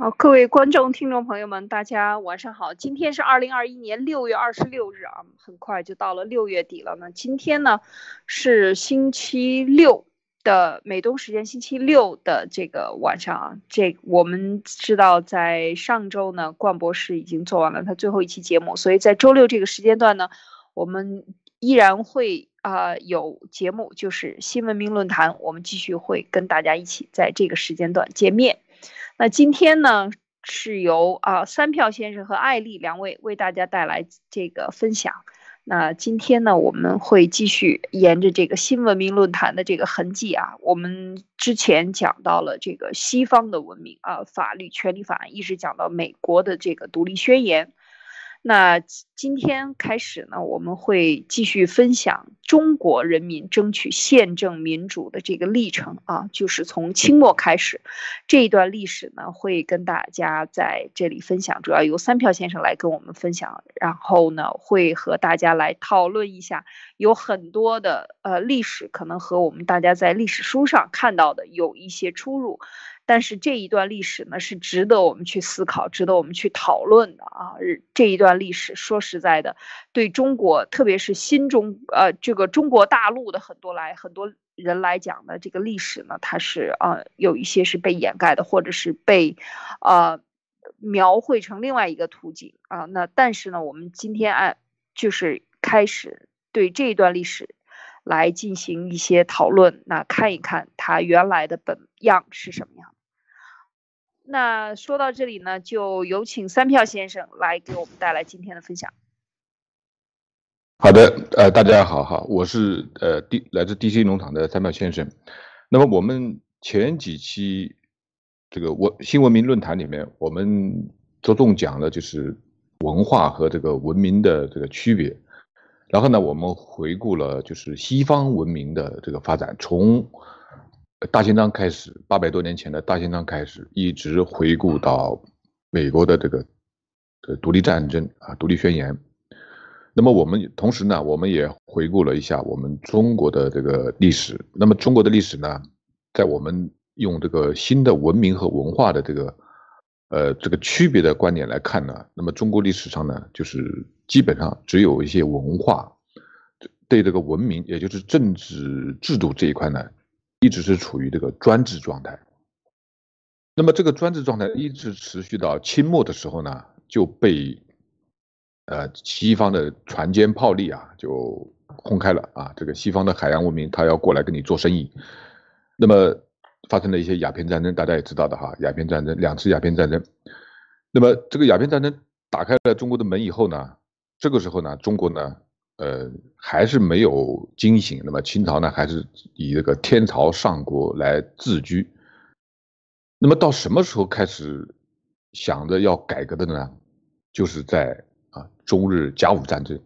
好，各位观众、听众朋友们，大家晚上好。今天是二零二一年六月二十六日啊，很快就到了六月底了。那今天呢是星期六的美东时间星期六的这个晚上啊。这我们知道，在上周呢，冠博士已经做完了他最后一期节目，所以在周六这个时间段呢，我们依然会啊有节目，就是新闻名论坛，我们继续会跟大家一起在这个时间段见面。那今天呢，是由啊三票先生和艾丽两位为大家带来这个分享。那今天呢，我们会继续沿着这个新文明论坛的这个痕迹啊，我们之前讲到了这个西方的文明啊，法律、权利法案，一直讲到美国的这个独立宣言。那今天开始呢，我们会继续分享中国人民争取宪政民主的这个历程啊，就是从清末开始。这一段历史呢，会跟大家在这里分享，主要由三票先生来跟我们分享，然后呢，会和大家来讨论一下，有很多的呃历史可能和我们大家在历史书上看到的有一些出入。但是这一段历史呢，是值得我们去思考、值得我们去讨论的啊！这一段历史，说实在的，对中国，特别是新中呃这个中国大陆的很多来很多人来讲呢，这个历史呢，它是啊有一些是被掩盖的，或者是被呃描绘成另外一个图景啊。那但是呢，我们今天按就是开始对这一段历史来进行一些讨论，那看一看它原来的本样是什么样。那说到这里呢，就有请三票先生来给我们带来今天的分享。好的，呃，大家好，哈，我是呃 D 来自 DC 农场的三票先生。那么我们前几期这个文新文明论坛里面，我们着重讲了就是文化和这个文明的这个区别。然后呢，我们回顾了就是西方文明的这个发展，从大宪章开始，八百多年前的大宪章开始，一直回顾到美国的这个呃独立战争啊，独立宣言。那么我们同时呢，我们也回顾了一下我们中国的这个历史。那么中国的历史呢，在我们用这个新的文明和文化的这个呃这个区别的观点来看呢，那么中国历史上呢，就是基本上只有一些文化对这个文明，也就是政治制度这一块呢。一直是处于这个专制状态，那么这个专制状态一直持续到清末的时候呢，就被呃西方的船坚炮利啊就轰开了啊，这个西方的海洋文明他要过来跟你做生意，那么发生了一些鸦片战争，大家也知道的哈，鸦片战争两次鸦片战争，那么这个鸦片战争打开了中国的门以后呢，这个时候呢，中国呢。呃，还是没有惊醒。那么清朝呢，还是以这个天朝上国来自居。那么到什么时候开始想着要改革的呢？就是在啊中日甲午战争。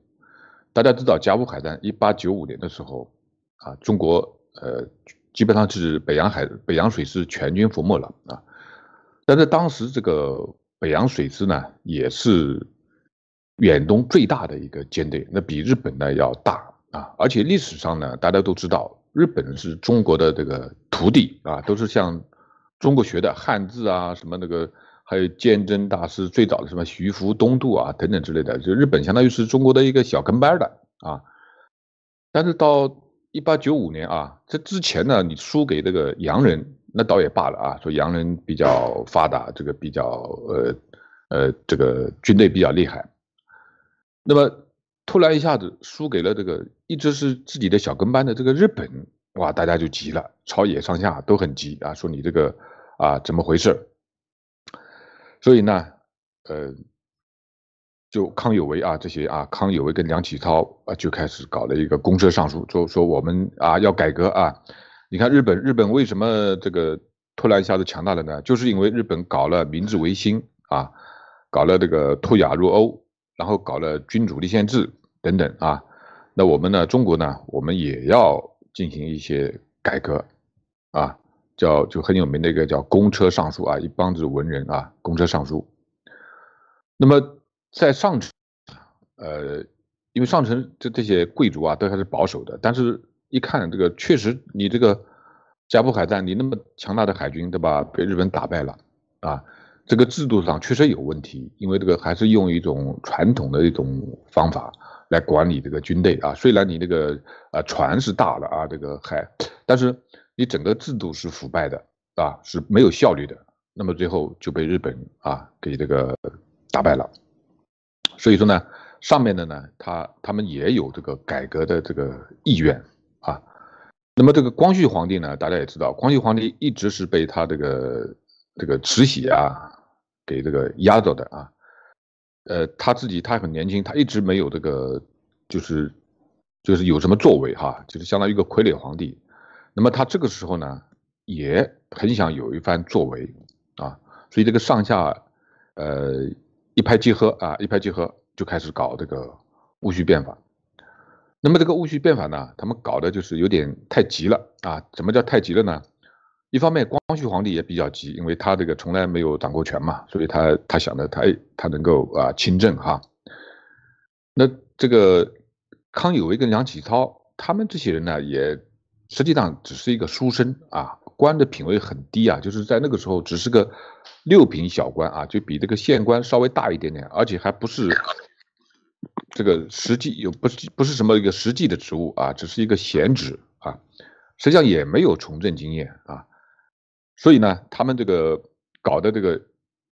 大家知道甲午海战，一八九五年的时候啊，中国呃基本上是北洋海北洋水师全军覆没了啊。但是当时这个北洋水师呢，也是。远东最大的一个舰队，那比日本呢要大啊，而且历史上呢，大家都知道，日本是中国的这个徒弟啊，都是向中国学的汉字啊，什么那个，还有鉴真大师最早的什么徐福东渡啊等等之类的，就日本相当于是中国的一个小跟班的啊。但是到一八九五年啊，这之前呢，你输给这个洋人，那倒也罢了啊，说洋人比较发达，这个比较呃呃这个军队比较厉害。那么突然一下子输给了这个一直是自己的小跟班的这个日本，哇，大家就急了，朝野上下都很急啊，说你这个啊怎么回事？所以呢，呃，就康有为啊这些啊，康有为跟梁启超啊就开始搞了一个公车上书，说说我们啊要改革啊。你看日本，日本为什么这个突然一下子强大了呢？就是因为日本搞了明治维新啊，搞了这个脱亚入欧。然后搞了君主立宪制等等啊，那我们呢？中国呢？我们也要进行一些改革啊，叫就很有名的一个叫公车上书啊，一帮子文人啊，公车上书。那么在上层，呃，因为上层这这些贵族啊都还是保守的，但是一看这个确实你这个甲午海战，你那么强大的海军对吧？被日本打败了啊，这个制度上确实有问题，因为这个还是用一种传统的一种方法来管理这个军队啊。虽然你那个啊船是大了啊，这个还，但是你整个制度是腐败的啊，是没有效率的。那么最后就被日本啊给这个打败了。所以说呢，上面的呢，他他们也有这个改革的这个意愿啊。那么这个光绪皇帝呢，大家也知道，光绪皇帝一直是被他这个这个慈禧啊给这个压着的啊。呃，他自己他很年轻，他一直没有这个就是就是有什么作为哈，就是相当于一个傀儡皇帝。那么他这个时候呢，也很想有一番作为啊，所以这个上下呃。一拍即合啊，一拍即合就开始搞这个戊戌变法。那么这个戊戌变法呢，他们搞的就是有点太急了啊。什么叫太急了呢？一方面，光绪皇帝也比较急，因为他这个从来没有掌过权嘛，所以他他想的他他能够啊亲政哈。那这个康有为跟梁启超他们这些人呢，也实际上只是一个书生啊。官的品位很低啊，就是在那个时候只是个六品小官啊，就比这个县官稍微大一点点，而且还不是这个实际又不是不是什么一个实际的职务啊，只是一个闲职啊，实际上也没有从政经验啊，所以呢，他们这个搞的这个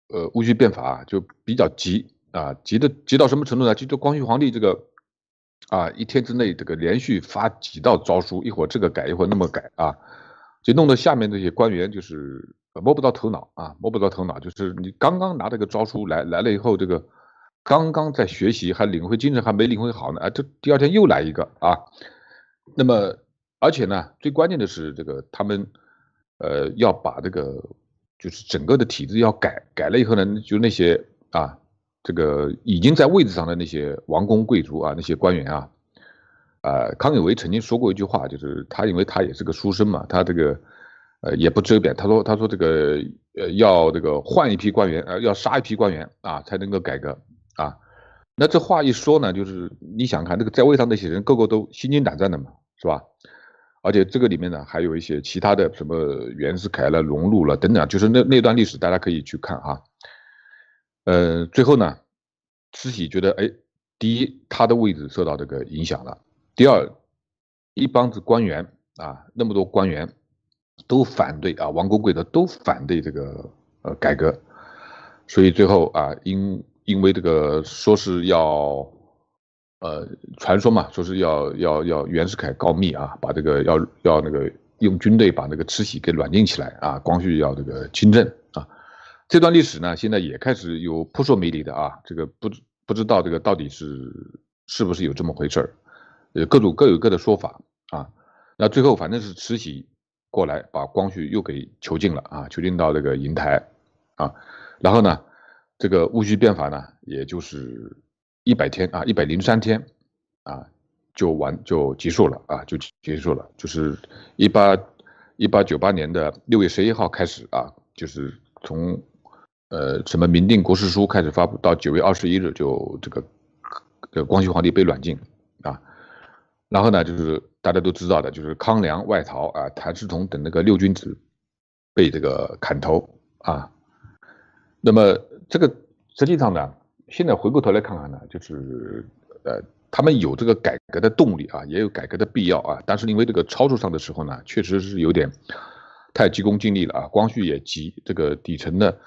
呃戊戌变法就比较急啊，急的急到什么程度呢？就这光绪皇帝这个啊，一天之内这个连续发几道诏书，一会儿这个改，一会儿那么改啊。就弄得下面这些官员就是摸不到头脑啊，摸不到头脑。就是你刚刚拿这个诏书来来了以后，这个刚刚在学习，还领会精神还没领会好呢，啊，这第二天又来一个啊。那么而且呢，最关键的是这个他们呃要把这个就是整个的体制要改，改了以后呢，就那些啊这个已经在位置上的那些王公贵族啊，那些官员啊。啊，康有为曾经说过一句话，就是他因为他也是个书生嘛，他这个呃也不遮辩，他说他说这个呃要这个换一批官员，呃要杀一批官员啊才能够改革啊。那这话一说呢，就是你想看这个在位上那些人个个都心惊胆战的嘛，是吧？而且这个里面呢还有一些其他的什么袁世凯了、荣禄了等等，就是那那段历史大家可以去看哈。呃，最后呢，慈禧觉得哎，第一他的位置受到这个影响了。第二，一帮子官员啊，那么多官员都反对啊，王公贵族都反对这个呃改革，所以最后啊，因因为这个说是要呃传说嘛，说是要要要袁世凯告密啊，把这个要要那个用军队把那个慈禧给软禁起来啊，光绪要这个亲政啊，这段历史呢，现在也开始有扑朔迷离的啊，这个不不知道这个到底是是不是有这么回事儿。呃，各种各有各的说法啊，那最后反正是慈禧过来把光绪又给囚禁了啊，囚禁到这个瀛台啊，然后呢，这个戊戌变法呢，也就是一百天啊，一百零三天啊，就完就结束了啊，就结束了，就是一八一八九八年的六月十一号开始啊，就是从呃什么明定国史书开始发布到九月二十一日就这个这个光绪皇帝被软禁啊。然后呢，就是大家都知道的，就是康梁外逃啊，谭嗣同等那个六君子被这个砍头啊。那么这个实际上呢，现在回过头来看看呢，就是呃，他们有这个改革的动力啊，也有改革的必要啊。但是因为这个操作上的时候呢，确实是有点太急功近利了啊。光绪也急，这个底层的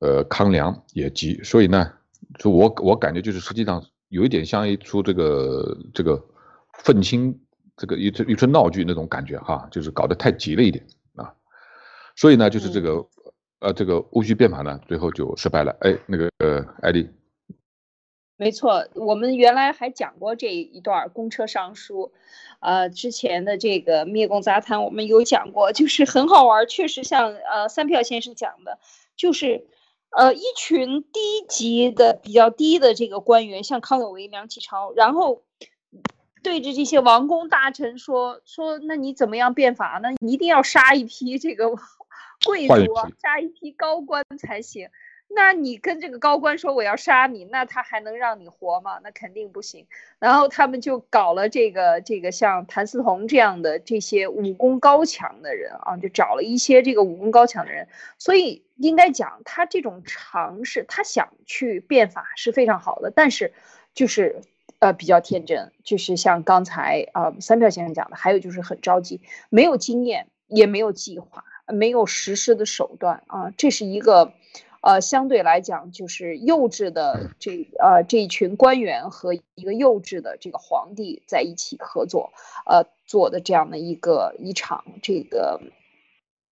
呃康梁也急，所以呢，就我我感觉就是实际上有一点像一出这个这个。愤青这个一出一出闹剧那种感觉哈，就是搞得太急了一点啊，所以呢，就是这个呃这个戊戌变法呢，最后就失败了。哎，那个呃艾丽，没错，我们原来还讲过这一段公车上书，呃之前的这个灭共杂谈我们有讲过，就是很好玩，确实像呃三票先生讲的，就是呃一群低级的比较低的这个官员，像康有为、梁启超，然后。对着这些王公大臣说说，那你怎么样变法呢？你一定要杀一批这个 贵族，杀一批高官才行。那你跟这个高官说我要杀你，那他还能让你活吗？那肯定不行。然后他们就搞了这个这个像谭嗣同这样的这些武功高强的人啊，就找了一些这个武功高强的人。所以应该讲他这种尝试，他想去变法是非常好的，但是就是呃比较天真，就是像刚才啊三票先生讲的，还有就是很着急，没有经验，也没有计划。没有实施的手段啊，这是一个，呃，相对来讲就是幼稚的这呃这一群官员和一个幼稚的这个皇帝在一起合作，呃做的这样的一个一场这个，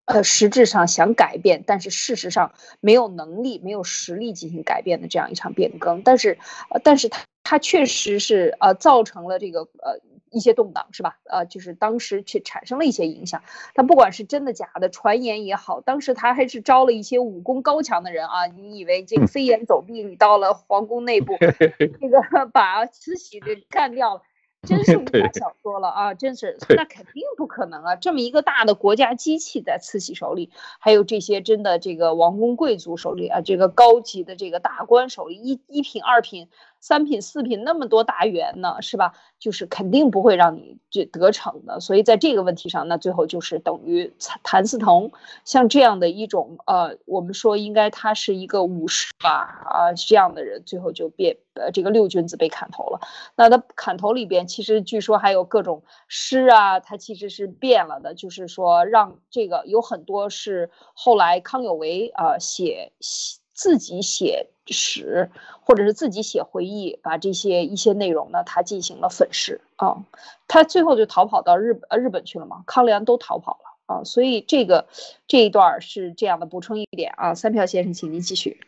呃实质上想改变，但是事实上没有能力、没有实力进行改变的这样一场变更，但是，呃，但是他他确实是呃造成了这个呃。一些动荡是吧？呃，就是当时却产生了一些影响。他不管是真的假的传言也好，当时他还是招了一些武功高强的人啊。你以为这个 飞檐走壁，你到了皇宫内部，这个 把慈禧给干掉了？真是武侠小说了啊！真是，那肯定不可能啊！这么一个大的国家机器在慈禧手里，还有这些真的这个王公贵族手里啊，这个高级的这个大官手里，一一品、二品、三品、四品那么多大员呢，是吧？就是肯定不会让你这得逞的。所以在这个问题上，那最后就是等于谭嗣同像这样的一种呃，我们说应该他是一个武士吧啊这样的人，最后就变呃这个六君子被砍头了。那他砍头里边。其实据说还有各种诗啊，他其实是变了的，就是说让这个有很多是后来康有为啊写写自己写史，或者是自己写回忆，把这些一些内容呢，他进行了粉饰啊，他最后就逃跑到日呃日本去了嘛，康梁都逃跑了啊，所以这个这一段是这样的，补充一点啊，三票先生，请您继续。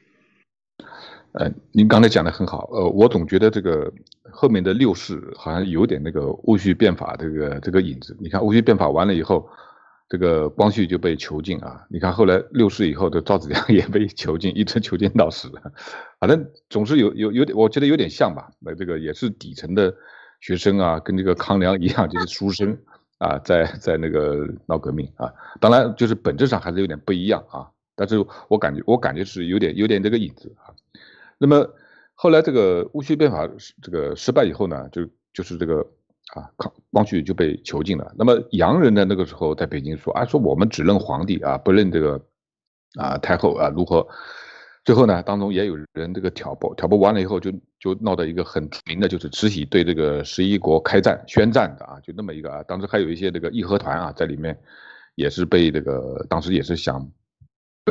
呃，您刚才讲的很好，呃，我总觉得这个后面的六世好像有点那个戊戌变法这个这个影子。你看戊戌变法完了以后，这个光绪就被囚禁啊。你看后来六世以后的赵子阳 也被囚禁，一直囚禁到死。反正总是有有有点，我觉得有点像吧。那这个也是底层的学生啊，跟这个康梁一样，就是书生啊，在在那个闹革命啊。当然就是本质上还是有点不一样啊。但是我感觉我感觉是有点有点这个影子啊。那么后来这个戊戌变法这个失败以后呢，就就是这个啊，康光绪就被囚禁了。那么洋人呢，那个时候在北京说啊，说我们只认皇帝啊，不认这个啊太后啊，如何？最后呢，当中也有人这个挑拨，挑拨完了以后，就就闹到一个很出名的，就是慈禧对这个十一国开战宣战的啊，就那么一个啊，当时还有一些这个义和团啊在里面，也是被这个当时也是想。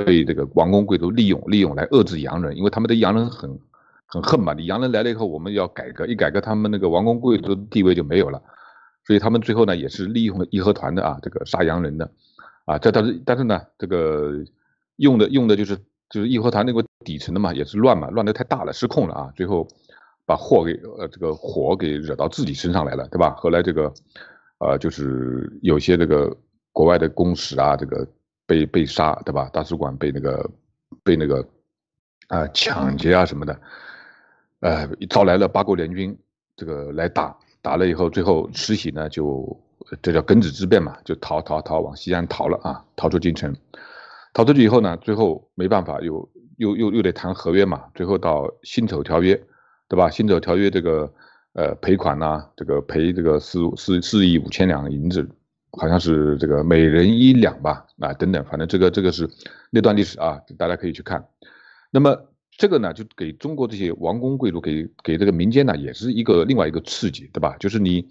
被这个王公贵族利用，利用来遏制洋人，因为他们的洋人很很恨嘛。你洋人来了以后，我们要改革，一改革，他们那个王公贵族地位就没有了。所以他们最后呢，也是利用了义和团的啊，这个杀洋人的啊。这但是但是呢，这个用的用的就是就是义和团那个底层的嘛，也是乱嘛，乱的太大了，失控了啊。最后把祸给呃这个火给惹到自己身上来了，对吧？后来这个呃就是有些这个国外的公使啊，这个。被被杀，对吧？大使馆被那个被那个啊抢劫啊什么的，呃，招来了八国联军，这个来打，打了以后，最后慈禧呢就这叫庚子之变嘛，就逃逃逃往西安逃了啊，逃出京城，逃出去以后呢，最后没办法，又又又又得谈合约嘛，最后到辛丑条约，对吧？辛丑条约这个呃赔款呐，这个赔这个四四四亿五千两银子。好像是这个每人一两吧，啊等等，反正这个这个是那段历史啊，大家可以去看。那么这个呢，就给中国这些王公贵族，给给这个民间呢，也是一个另外一个刺激，对吧？就是你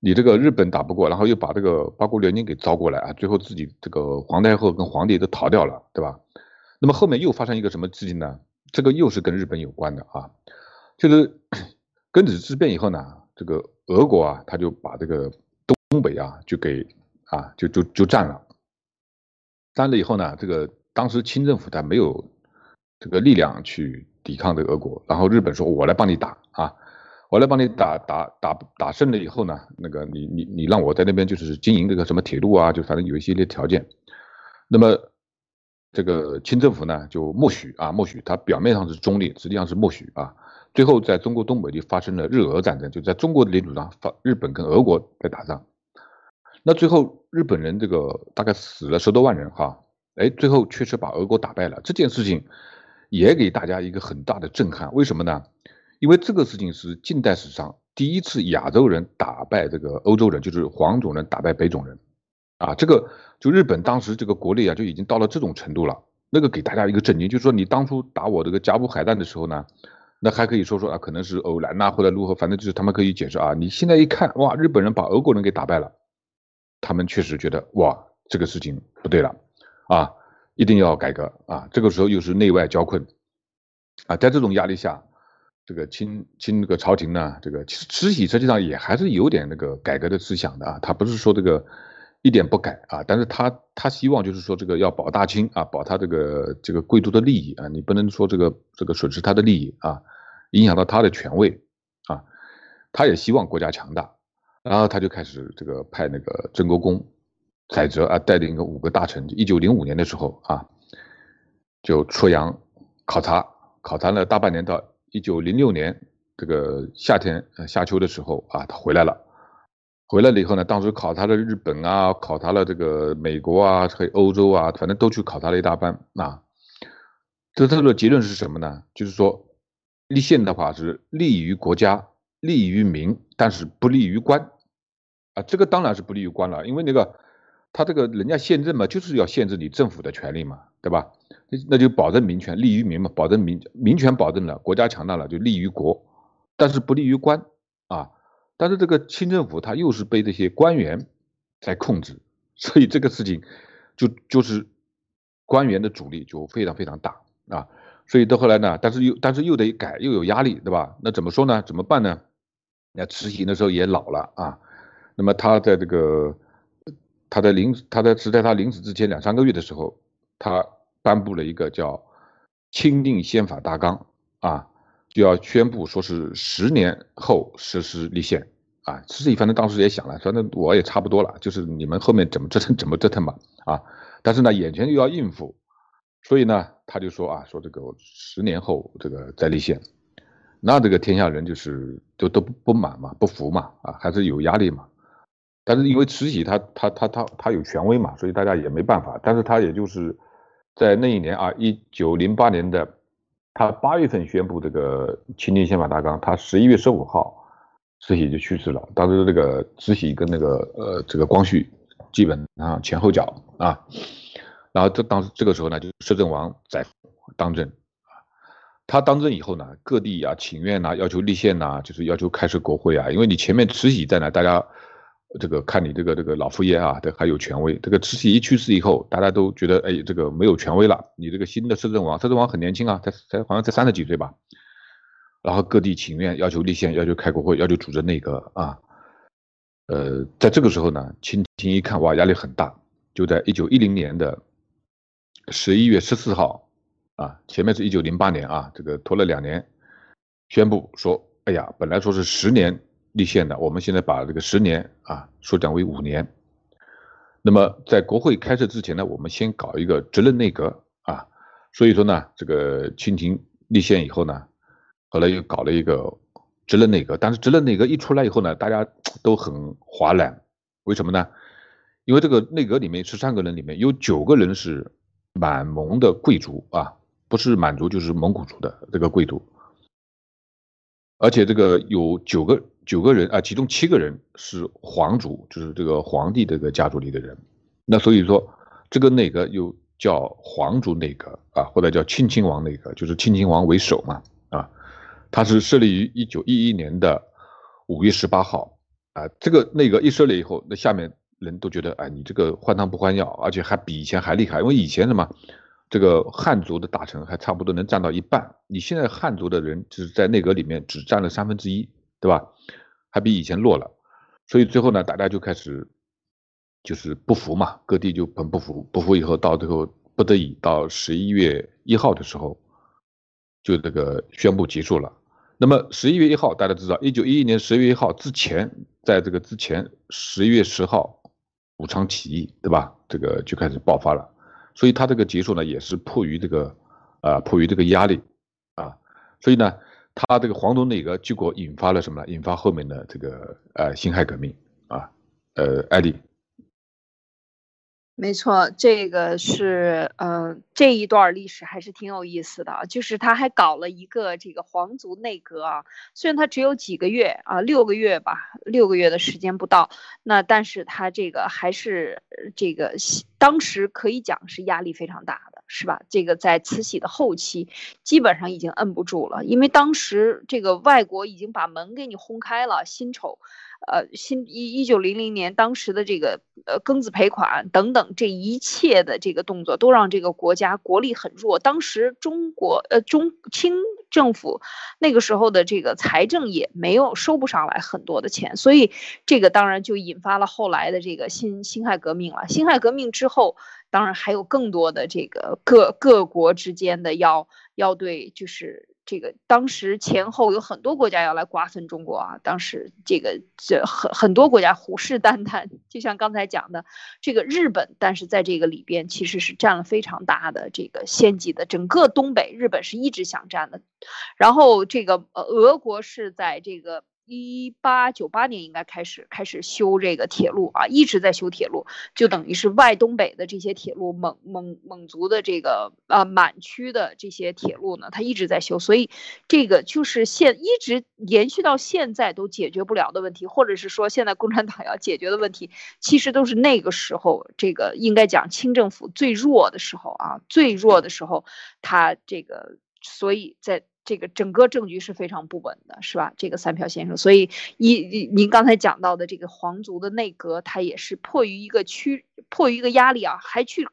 你这个日本打不过，然后又把这个八国联军给招过来啊，最后自己这个皇太后跟皇帝都逃掉了，对吧？那么后面又发生一个什么事情呢？这个又是跟日本有关的啊，就是 庚子之变以后呢，这个俄国啊，他就把这个。东北啊，就给啊，就就就占了，占了以后呢，这个当时清政府他没有这个力量去抵抗这个俄国，然后日本说，我来帮你打啊，我来帮你打打打打胜了以后呢，那个你你你让我在那边就是经营这个什么铁路啊，就反正有一系列条件，那么这个清政府呢就默许啊，默许，他表面上是中立，实际上是默许啊。最后在中国东北就发生了日俄战争，就在中国的领土上，发日本跟俄国在打仗。那最后日本人这个大概死了十多万人哈，哎，最后确实把俄国打败了。这件事情也给大家一个很大的震撼。为什么呢？因为这个事情是近代史上第一次亚洲人打败这个欧洲人，就是黄种人打败北种人，啊，这个就日本当时这个国力啊就已经到了这种程度了。那个给大家一个震惊，就是说你当初打我这个甲午海战的时候呢，那还可以说说啊，可能是偶然呐，或者如何，反正就是他们可以解释啊。你现在一看，哇，日本人把俄国人给打败了，他们确实觉得哇，这个事情不对了，啊，一定要改革啊。这个时候又是内外交困，啊，在这种压力下，这个清清这个朝廷呢，这个其实慈禧实际上也还是有点那个改革的思想的啊，他不是说这个。一点不改啊，但是他他希望就是说这个要保大清啊，保他这个这个贵族的利益啊，你不能说这个这个损失他的利益啊，影响到他的权位啊，他也希望国家强大，然后他就开始这个派那个曾国公载哲啊带领个五个大臣，一九零五年的时候啊，就出洋考察，考察了大半年，到一九零六年这个夏天呃夏秋的时候啊，他回来了。回来了以后呢，当时考察了日本啊，考察了这个美国啊，还有欧洲啊，反正都去考察了一大半啊。这他的结论是什么呢？就是说，立宪的话是利于国家，利于民，但是不利于官啊。这个当然是不利于官了，因为那个他这个人家宪政嘛，就是要限制你政府的权利嘛，对吧？那那就保证民权，利于民嘛，保证民民权保证了，国家强大了就利于国，但是不利于官啊。但是这个清政府他又是被这些官员在控制，所以这个事情就就是官员的阻力就非常非常大啊，所以到后来呢，但是又但是又得改，又有压力，对吧？那怎么说呢？怎么办呢？那慈禧的时候也老了啊，那么他在这个他在临他在是在他临死之前两三个月的时候，他颁布了一个叫《钦定宪法大纲》啊。就要宣布说是十年后实施立宪啊，慈禧反正当时也想了，反正我也差不多了，就是你们后面怎么折腾 怎么折腾吧啊，但是呢眼前又要应付，所以呢他就说啊说这个十年后这个再立宪，那这个天下人就是都都不不满嘛不服嘛啊还是有压力嘛，但是因为慈禧她她她她她有权威嘛，所以大家也没办法，但是她也就是在那一年啊一九零八年的。他八月份宣布这个《钦定宪法大纲》，他十一月十五号，慈禧就去世了。当时这个慈禧跟那个呃这个光绪基本上前后脚啊，然后这当时这个时候呢，就摄政王在当政啊。他当政以后呢，各地啊请愿呐，要求立宪呐，就是要求开设国会啊，因为你前面慈禧在呢，大家。这个看你这个这个老佛爷啊，这还有权威。这个慈禧一去世以后，大家都觉得哎，这个没有权威了。你这个新的摄政王，摄政王很年轻啊，才才好像才三十几岁吧。然后各地请愿，要求立宪，要求开国会，要求组织内阁啊。呃，在这个时候呢，清廷一看哇，压力很大，就在一九一零年的十一月十四号啊，前面是一九零八年啊，这个拖了两年，宣布说，哎呀，本来说是十年。立宪的，我们现在把这个十年啊缩短为五年。那么在国会开设之前呢，我们先搞一个责任内阁啊。所以说呢，这个清廷立宪以后呢，后来又搞了一个责任内阁。但是责任内阁一出来以后呢，大家都很哗然。为什么呢？因为这个内阁里面十三个人里面有九个人是满蒙的贵族啊，不是满族就是蒙古族的这个贵族，而且这个有九个。九个人啊，其中七个人是皇族，就是这个皇帝这个家族里的人。那所以说，这个内阁又叫皇族内阁啊，或者叫亲亲王内阁，就是亲亲王为首嘛啊。它是设立于一九一一年的五月十八号啊。这个内阁一设立以后，那下面人都觉得，哎，你这个换汤不换药，而且还比以前还厉害，因为以前什么？这个汉族的大臣还差不多能占到一半，你现在汉族的人就是在内阁里面只占了三分之一，对吧？还比以前弱了，所以最后呢，大家就开始就是不服嘛，各地就很不服，不服以后到最后不得已到十一月一号的时候，就这个宣布结束了。那么十一月一号，大家知道，一九一一年十月一号之前，在这个之前十一月十号武昌起义，对吧？这个就开始爆发了，所以他这个结束呢，也是迫于这个啊，迫于这个压力啊，所以呢。他这个黄种内阁，结果引发了什么呢？引发后面的这个呃辛亥革命啊，呃，艾丽。没错，这个是，嗯，这一段历史还是挺有意思的，就是他还搞了一个这个皇族内阁啊，虽然他只有几个月啊，六个月吧，六个月的时间不到，那但是他这个还是这个当时可以讲是压力非常大的，是吧？这个在慈禧的后期基本上已经摁不住了，因为当时这个外国已经把门给你轰开了，辛丑。呃，新一一九零零年当时的这个呃庚子赔款等等，这一切的这个动作都让这个国家国力很弱。当时中国呃中清政府那个时候的这个财政也没有收不上来很多的钱，所以这个当然就引发了后来的这个辛辛亥革命了。辛亥革命之后，当然还有更多的这个各各国之间的要要对就是。这个当时前后有很多国家要来瓜分中国啊，当时这个这很很多国家虎视眈眈，就像刚才讲的这个日本，但是在这个里边其实是占了非常大的这个先机的，整个东北日本是一直想占的，然后这个呃俄国是在这个。一八九八年应该开始开始修这个铁路啊，一直在修铁路，就等于是外东北的这些铁路，蒙蒙蒙族的这个呃满区的这些铁路呢，它一直在修，所以这个就是现一直延续到现在都解决不了的问题，或者是说现在共产党要解决的问题，其实都是那个时候这个应该讲清政府最弱的时候啊，最弱的时候，他这个所以在。这个整个政局是非常不稳的，是吧？这个三票先生，所以一您刚才讲到的这个皇族的内阁，他也是迫于一个区，迫于一个压力啊，还去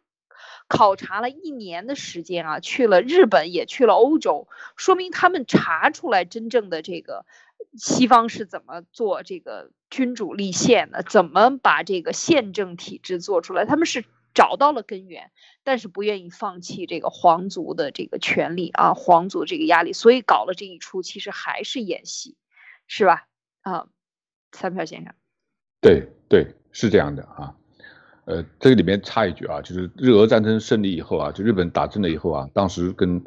考察了一年的时间啊，去了日本，也去了欧洲，说明他们查出来真正的这个西方是怎么做这个君主立宪的，怎么把这个宪政体制做出来，他们是。找到了根源，但是不愿意放弃这个皇族的这个权利啊，皇族这个压力，所以搞了这一出，其实还是演戏，是吧？啊，三票先生，对对，是这样的啊。呃，这个里面插一句啊，就是日俄战争胜利以后啊，就日本打胜了以后啊，当时跟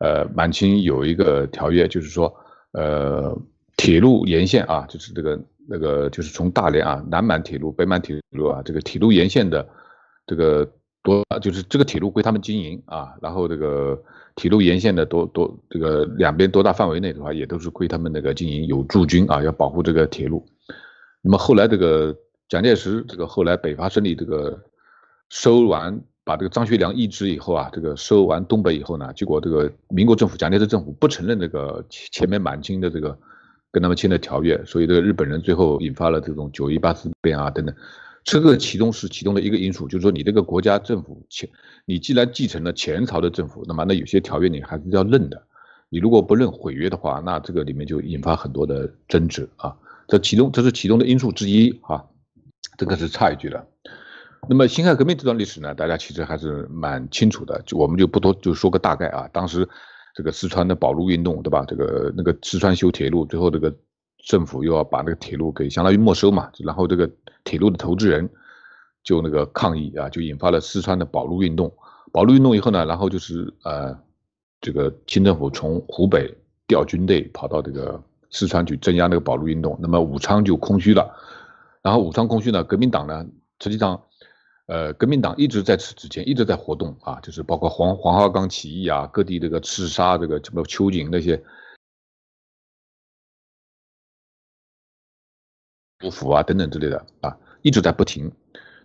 呃满清有一个条约，就是说呃铁路沿线啊，就是这个那个就是从大连啊南满铁路、北满铁路啊，这个铁路沿线的。这个多就是这个铁路归他们经营啊，然后这个铁路沿线的多多这个两边多大范围内的话，也都是归他们那个经营，有驻军啊，要保护这个铁路。那么后来这个蒋介石这个后来北伐胜利，这个收完把这个张学良抑制以后啊，这个收完东北以后呢，结果这个民国政府蒋介石政府不承认这个前面满清的这个跟他们签的条约，所以这个日本人最后引发了这种九一八事变啊等等。这个其中是其中的一个因素，就是说你这个国家政府前，你既然继承了前朝的政府，那么那有些条约你还是要认的。你如果不认毁约的话，那这个里面就引发很多的争执啊。这其中这是其中的因素之一啊。这个是差一句的。那么辛亥革命这段历史呢，大家其实还是蛮清楚的，就我们就不多就说个大概啊。当时这个四川的保路运动，对吧？这个那个四川修铁路，最后这个。政府又要把那个铁路给相当于没收嘛，然后这个铁路的投资人就那个抗议啊，就引发了四川的保路运动。保路运动以后呢，然后就是呃，这个清政府从湖北调军队跑到这个四川去镇压那个保路运动，那么武昌就空虚了。然后武昌空虚呢，革命党呢，实际上呃，革命党一直在此之前一直在活动啊，就是包括黄黄花岗起义啊，各地这个刺杀这个什么秋瑾那些。督府啊，等等之类的啊，一直在不停。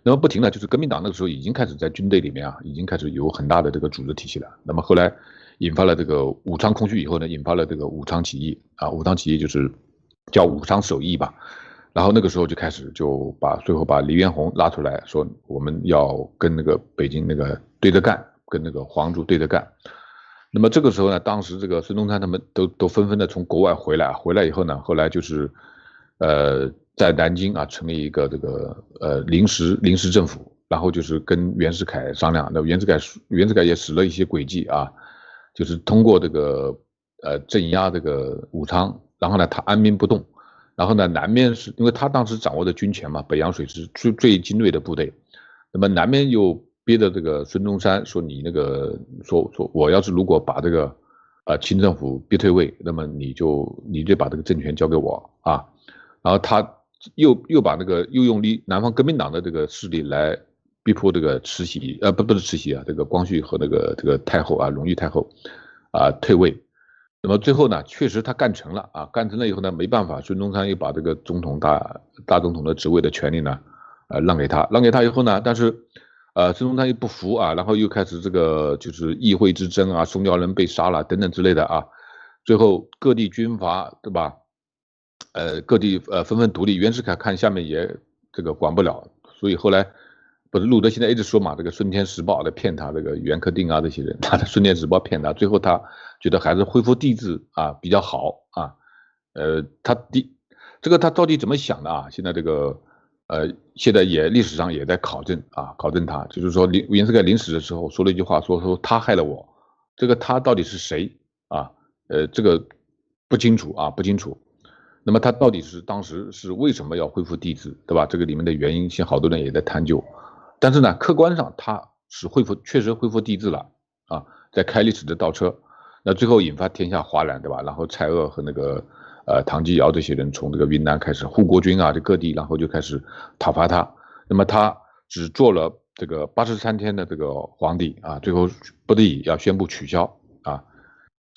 那么不停呢，就是革命党那个时候已经开始在军队里面啊，已经开始有很大的这个组织体系了。那么后来引发了这个武昌空虚以后呢，引发了这个武昌起义啊，武昌起义就是叫武昌首义吧。然后那个时候就开始就把最后把黎元洪拉出来说，我们要跟那个北京那个对着干，跟那个皇族对着干。那么这个时候呢，当时这个孙中山他们都都纷纷的从国外回来，回来以后呢，后来就是呃。在南京啊，成立一个这个呃临时临时政府，然后就是跟袁世凯商量，那袁世凯袁世凯也使了一些诡计啊，就是通过这个呃镇压这个武昌，然后呢他安兵不动，然后呢南面是因为他当时掌握的军权嘛，北洋水师最最精锐的部队，那么南面又逼着这个孙中山说你那个说说我要是如果把这个呃清政府逼退位，那么你就你就把这个政权交给我啊，然后他。又又把那个又用力南方革命党的这个势力来逼迫这个慈禧，呃，不不是慈禧啊，这个光绪和那个这个太后啊，隆裕太后啊退位。那么最后呢，确实他干成了啊，干成了以后呢，没办法，孙中山又把这个总统大大总统的职位的权利呢，呃，让给他，让给他以后呢，但是，呃，孙中山又不服啊，然后又开始这个就是议会之争啊，宋教仁被杀了等等之类的啊，最后各地军阀对吧？呃，各地呃纷纷独立，袁世凯看下面也这个管不了，所以后来不是路德现在一直说嘛，这个《顺天时报》在骗他，这个袁克定啊这些人，他的《顺天时报》骗他，最后他觉得还是恢复帝制啊比较好啊，呃，他第这个他到底怎么想的啊？现在这个呃现在也历史上也在考证啊，考证他就是说临袁世凯临死的时候说了一句话，说说他害了我，这个他到底是谁啊？呃，这个不清楚啊，不清楚。那么他到底是当时是为什么要恢复帝制，对吧？这个里面的原因，现在好多人也在探究。但是呢，客观上他是恢复，确实恢复帝制了啊，在开历史的倒车。那最后引发天下哗然，对吧？然后蔡锷和那个呃唐继尧这些人从这个云南开始，护国军啊，这各地，然后就开始讨伐他。那么他只做了这个八十三天的这个皇帝啊，最后不得已要宣布取消啊。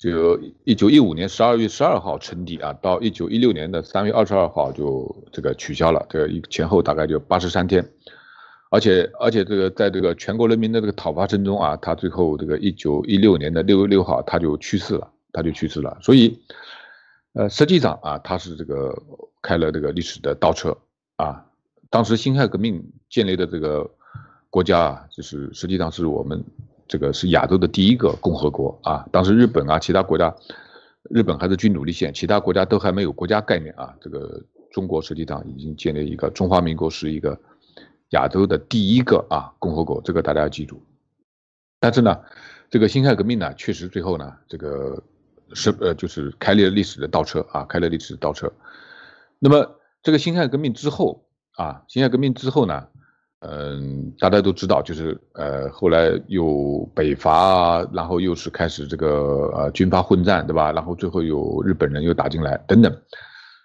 就一九一五年十二月十二号称帝啊，到一九一六年的三月二十二号就这个取消了，这个一前后大概就八十三天，而且而且这个在这个全国人民的这个讨伐声中啊，他最后这个一九一六年的六月六号他就去世了，他就去世了。所以，呃，实际上啊，他是这个开了这个历史的倒车啊。当时辛亥革命建立的这个国家啊，就是实际上是我们。这个是亚洲的第一个共和国啊！当时日本啊，其他国家，日本还是军主立宪，其他国家都还没有国家概念啊。这个中国实际上已经建立一个中华民国，是一个亚洲的第一个啊共和国，这个大家要记住。但是呢，这个辛亥革命呢，确实最后呢，这个是呃，就是开了历史的倒车啊，开了历史的倒车。那么这个辛亥革命之后啊，辛亥革命之后呢？嗯，大家都知道，就是呃，后来又北伐，然后又是开始这个呃军阀混战，对吧？然后最后有日本人又打进来，等等，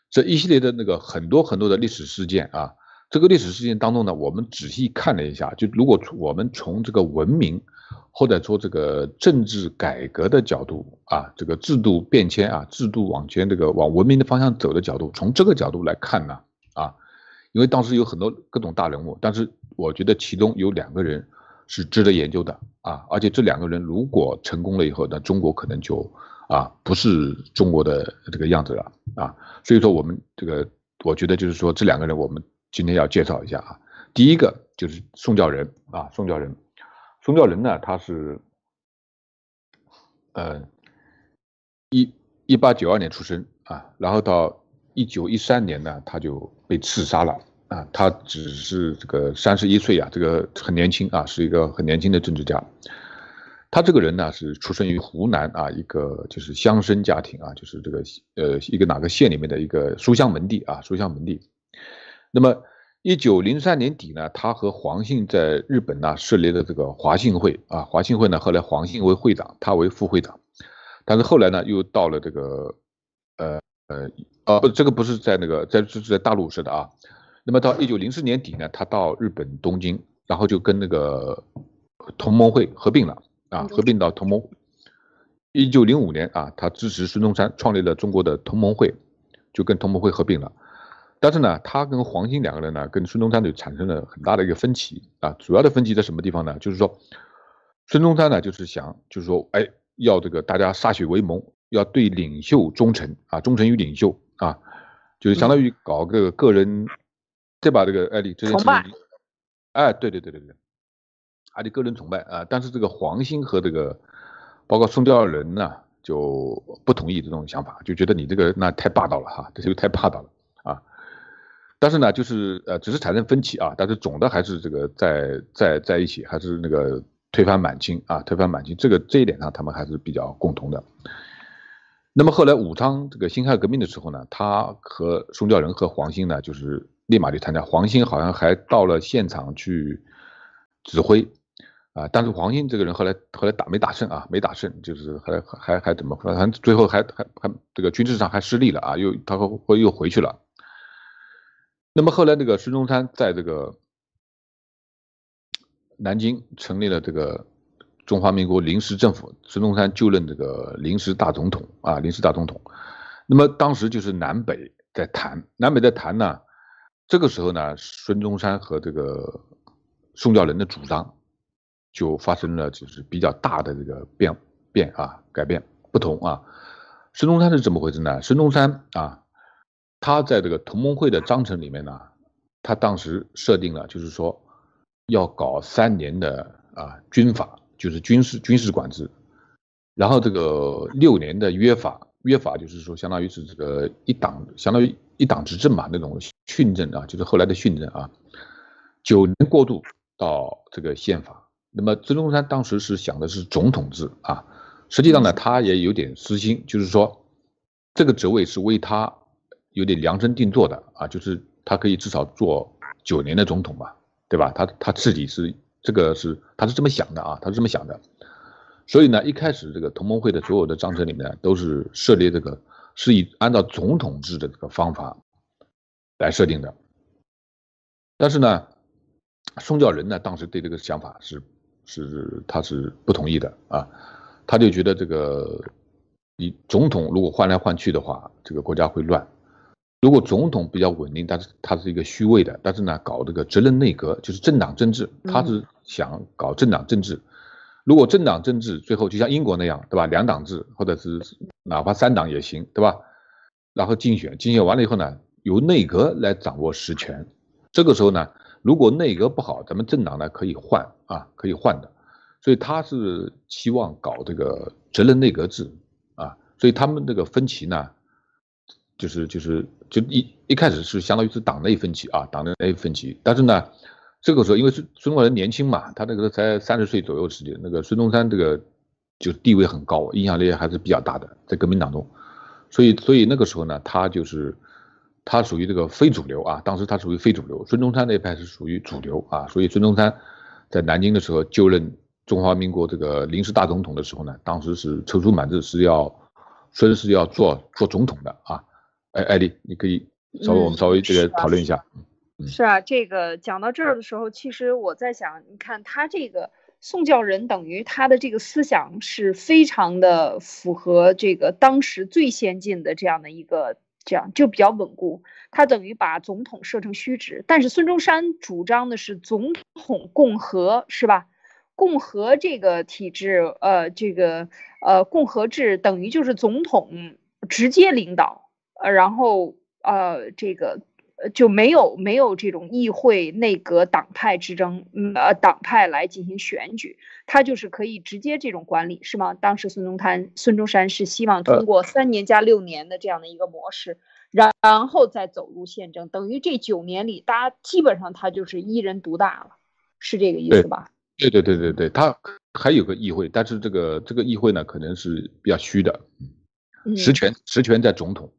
这一系列的那个很多很多的历史事件啊，这个历史事件当中呢，我们仔细看了一下，就如果我们从这个文明或者说这个政治改革的角度啊，这个制度变迁啊，制度往前这个往文明的方向走的角度，从这个角度来看呢，啊，因为当时有很多各种大人物，但是。我觉得其中有两个人是值得研究的啊，而且这两个人如果成功了以后，那中国可能就啊不是中国的这个样子了啊。所以说我们这个，我觉得就是说这两个人我们今天要介绍一下啊。第一个就是宋教仁啊，宋教仁，宋教仁呢他是呃一一八九二年出生啊，然后到一九一三年呢他就被刺杀了。啊，他只是这个三十一岁啊，这个很年轻啊，是一个很年轻的政治家。他这个人呢，是出生于湖南啊，一个就是乡绅家庭啊，就是这个呃一个哪个县里面的一个书香门第啊，书香门第。那么一九零三年底呢，他和黄信在日本呢设立了这个华信会啊，华信会呢后来黄信为会长，他为副会长，但是后来呢又到了这个呃呃哦不，这个不是在那个在是在大陆设的啊。那么到一九零四年底呢，他到日本东京，然后就跟那个同盟会合并了啊，合并到同盟。一九零五年啊，他支持孙中山创立了中国的同盟会，就跟同盟会合并了。但是呢，他跟黄兴两个人呢，跟孙中山就产生了很大的一个分歧啊。主要的分歧在什么地方呢？就是说，孙中山呢，就是想，就是说，哎，要这个大家歃血为盟，要对领袖忠诚啊，忠诚于领袖啊，就是相当于搞个个人。再把这个艾丽这件事情，哎，对对对对对，阿里个人崇拜啊，但是这个黄兴和这个包括宋教仁呢就不同意这种想法，就觉得你这个那太霸道了哈，这就太霸道了啊。但是呢，就是呃，只是产生分歧啊，但是总的还是这个在在在一起，还是那个推翻满清啊，推翻满清，这个这一点上他们还是比较共同的。那么后来武昌这个辛亥革命的时候呢，他和宋教仁和黄兴呢就是。立马就参加，黄兴好像还到了现场去指挥啊，但是黄兴这个人后来后来打没打胜啊，没打胜，就是还还还怎么，反正最后还还还这个军事上还失利了啊，又他会又回去了。那么后来那个孙中山在这个南京成立了这个中华民国临时政府，孙中山就任这个临时大总统啊，临时大总统。那么当时就是南北在谈，南北在谈呢。这个时候呢，孙中山和这个宋教仁的主张就发生了就是比较大的这个变变啊改变不同啊。孙中山是怎么回事呢？孙中山啊，他在这个同盟会的章程里面呢，他当时设定了就是说要搞三年的啊军法，就是军事军事管制，然后这个六年的约法。约法就是说，相当于是这个一党，相当于一党执政嘛，那种训政啊，就是后来的训政啊。九年过渡到这个宪法，那么孙中山当时是想的是总统制啊。实际上呢，他也有点私心，就是说这个职位是为他有点量身定做的啊，就是他可以至少做九年的总统嘛，对吧？他他自己是这个是他是这么想的啊，他是这么想的。所以呢，一开始这个同盟会的所有的章程里面都是设立这个是以按照总统制的这个方法来设定的。但是呢，宋教仁呢当时对这个想法是是他是不同意的啊，他就觉得这个你总统如果换来换去的话，这个国家会乱。如果总统比较稳定，但是他是一个虚位的，但是呢搞这个责任内阁就是政党政治，他是想搞政党政治。如果政党政治最后就像英国那样，对吧？两党制，或者是哪怕三党也行，对吧？然后竞选，竞选完了以后呢，由内阁来掌握实权。这个时候呢，如果内阁不好，咱们政党呢可以换啊，可以换的。所以他是期望搞这个责任内阁制啊。所以他们这个分歧呢，就是就是就一一开始是相当于是党内分歧啊，党内分歧。但是呢。这个时候，因为孙孙中山年轻嘛，他那个时候才三十岁左右时间，那个孙中山这个就地位很高，影响力还是比较大的，在革命党中，所以所以那个时候呢，他就是他属于这个非主流啊，当时他属于非主流，孙中山那派是属于主流啊，所以孙中山在南京的时候就任中华民国这个临时大总统的时候呢，当时是踌躇满志，是要说是要做做总统的啊，哎，艾丽，你可以稍微我们稍微这个讨论一下。是啊，这个讲到这儿的时候，其实我在想，你看他这个宋教仁，等于他的这个思想是非常的符合这个当时最先进的这样的一个，这样就比较稳固。他等于把总统设成虚职，但是孙中山主张的是总统共和，是吧？共和这个体制，呃，这个呃共和制等于就是总统直接领导，呃，然后呃这个。呃，就没有没有这种议会内阁党派之争，嗯呃，党派来进行选举，他就是可以直接这种管理，是吗？当时孙中山孙中山是希望通过三年加六年的这样的一个模式，然然后再走入宪政，等于这九年里，大家基本上他就是一人独大了，是这个意思吧？对对对对对，他还有个议会，但是这个这个议会呢，可能是比较虚的，实权实权在总统。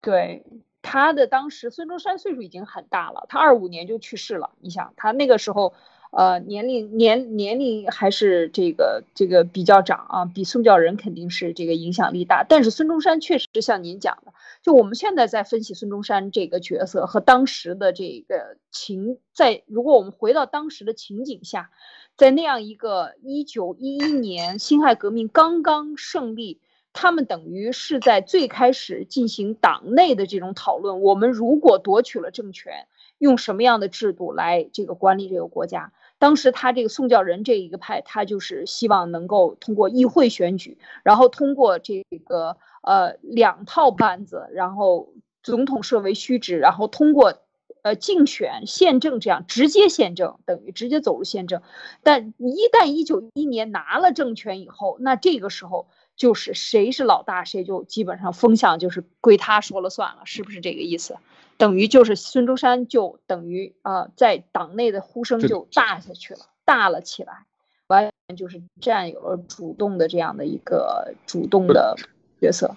对。他的当时孙中山岁数已经很大了，他二五年就去世了。你想他那个时候，呃，年龄年年龄还是这个这个比较长啊，比宋教仁肯定是这个影响力大。但是孙中山确实像您讲的，就我们现在在分析孙中山这个角色和当时的这个情，在如果我们回到当时的情景下，在那样一个一九一一年辛亥革命刚刚胜利。他们等于是在最开始进行党内的这种讨论。我们如果夺取了政权，用什么样的制度来这个管理这个国家？当时他这个宋教仁这一个派，他就是希望能够通过议会选举，然后通过这个呃两套班子，然后总统设为虚职，然后通过呃竞选宪政这样直接宪政，等于直接走入宪政。但一旦一九一一年拿了政权以后，那这个时候。就是谁是老大，谁就基本上风向就是归他说了算了，是不是这个意思？等于就是孙中山就等于啊，在党内的呼声就大下去了，大了起来，完全就是占有了主动的这样的一个主动的角色。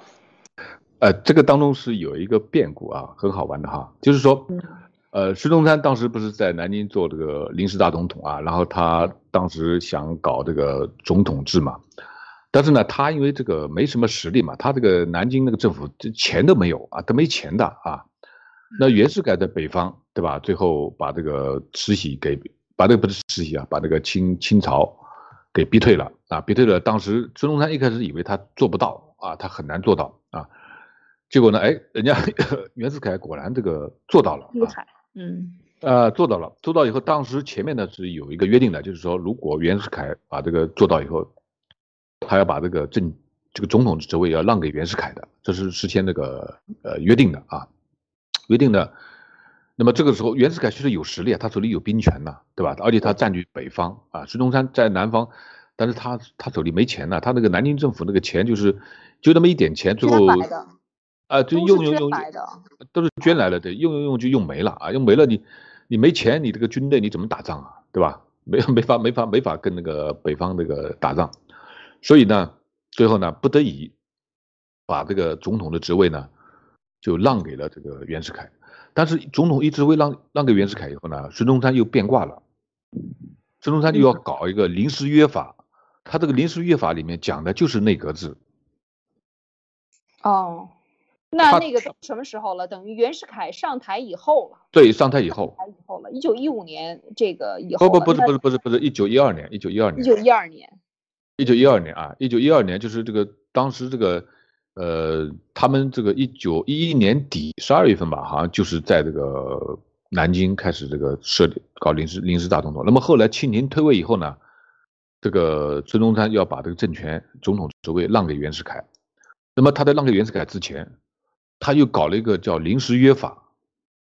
呃，这个当中是有一个变故啊，很好玩的哈，就是说，呃，孙中山当时不是在南京做这个临时大总统啊，然后他当时想搞这个总统制嘛。但是呢，他因为这个没什么实力嘛，他这个南京那个政府这钱都没有啊，都没钱的啊。那袁世凯在北方，对吧？最后把这个慈禧给把这个不是慈禧啊，把这个清清朝给逼退了啊，逼退了。当时孙中山一开始以为他做不到啊，他很难做到啊，结果呢，哎，人家 袁世凯果然这个做到了，厉害，嗯，呃，做到了，做到以后，当时前面呢是有一个约定的，就是说如果袁世凯把这个做到以后，他要把这个政这个总统职位要让给袁世凯的，这是事先那个呃约定的啊，约定的。那么这个时候，袁世凯确实有实力啊，他手里有兵权呐，对吧？而且他占据北方啊，孙中山在南方，但是他他手里没钱呐，他那个南京政府那个钱就是就那么一点钱，最后啊，就用用用都是捐来的，对，用用用就用没了啊，用没了你你没钱，你这个军队你怎么打仗啊，对吧？没没法没法没法跟那个北方那个打仗，所以呢，最后呢，不得已把这个总统的职位呢就让给了这个袁世凯。但是总统一职位让让给袁世凯以后呢，孙中山又变卦了，孙中山就要搞一个临时约法，他这个临时约法里面讲的就是内阁制。哦，那那个什么时候了？等于袁世凯上台以后了。对，上台以后。台以后了，一九一五年这个以后。不不不是不是不是不是一九一二年，一九一二年。一九一二年。一九一二年啊，一九一二年就是这个当时这个。呃，他们这个一九一一年底十二月份吧，好像就是在这个南京开始这个设立搞临时临时大总统。那么后来庆廷退位以后呢，这个孙中山要把这个政权总统职位让给袁世凯。那么他在让给袁世凯之前，他又搞了一个叫临时约法。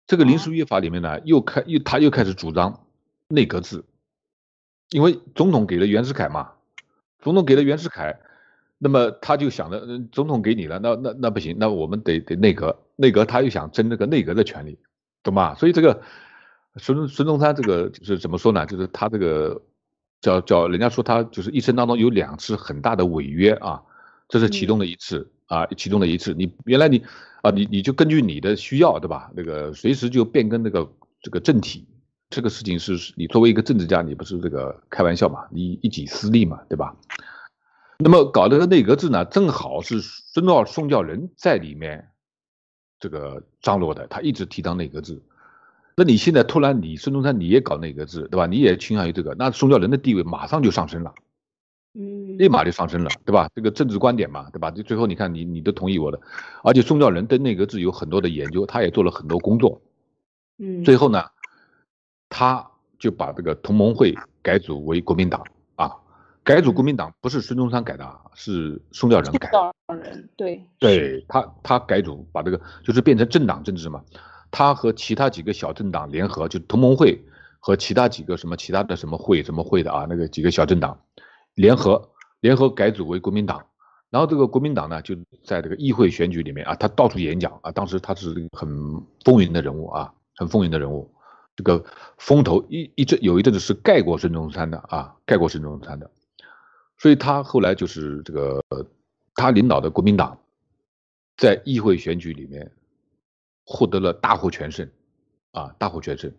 这个临时约法里面呢，又开又他又开始主张内阁制，因为总统给了袁世凯嘛，总统给了袁世凯。那么他就想着，嗯，总统给你了，那那那不行，那我们得得内阁，内阁他又想争那个内阁的权利，懂吧？所以这个孙孙中山这个就是怎么说呢？就是他这个叫叫人家说他就是一生当中有两次很大的违约啊，这是其中的一次啊，其中的一次。你原来你啊，你你就根据你的需要，对吧？那个随时就变更那个这个政体，这个事情是你作为一个政治家，你不是这个开玩笑嘛？你一己私利嘛，对吧？那么搞这个内阁制呢，正好是孙道宋教仁在里面这个张罗的，他一直提倡内阁制。那你现在突然你孙中山你也搞内阁制，对吧？你也倾向于这个，那宋教仁的地位马上就上升了，嗯，立马就上升了，对吧？这个政治观点嘛，对吧？就最后你看你你都同意我的，而且宋教仁对内阁制有很多的研究，他也做了很多工作，嗯，最后呢，他就把这个同盟会改组为国民党。改组国民党不是孙中山改的，是宋教仁改。的。人对，对他他改组把这个就是变成政党政治嘛，他和其他几个小政党联合，就同盟会和其他几个什么其他的什么会什么会的啊，那个几个小政党联合联合改组为国民党，然后这个国民党呢就在这个议会选举里面啊，他到处演讲啊，当时他是很风云的人物啊，很风云的人物，这个风头一一阵有一阵子是盖过孙中山的啊，盖过孙中山的。所以他后来就是这个，他领导的国民党，在议会选举里面获得了大获全胜，啊，大获全胜。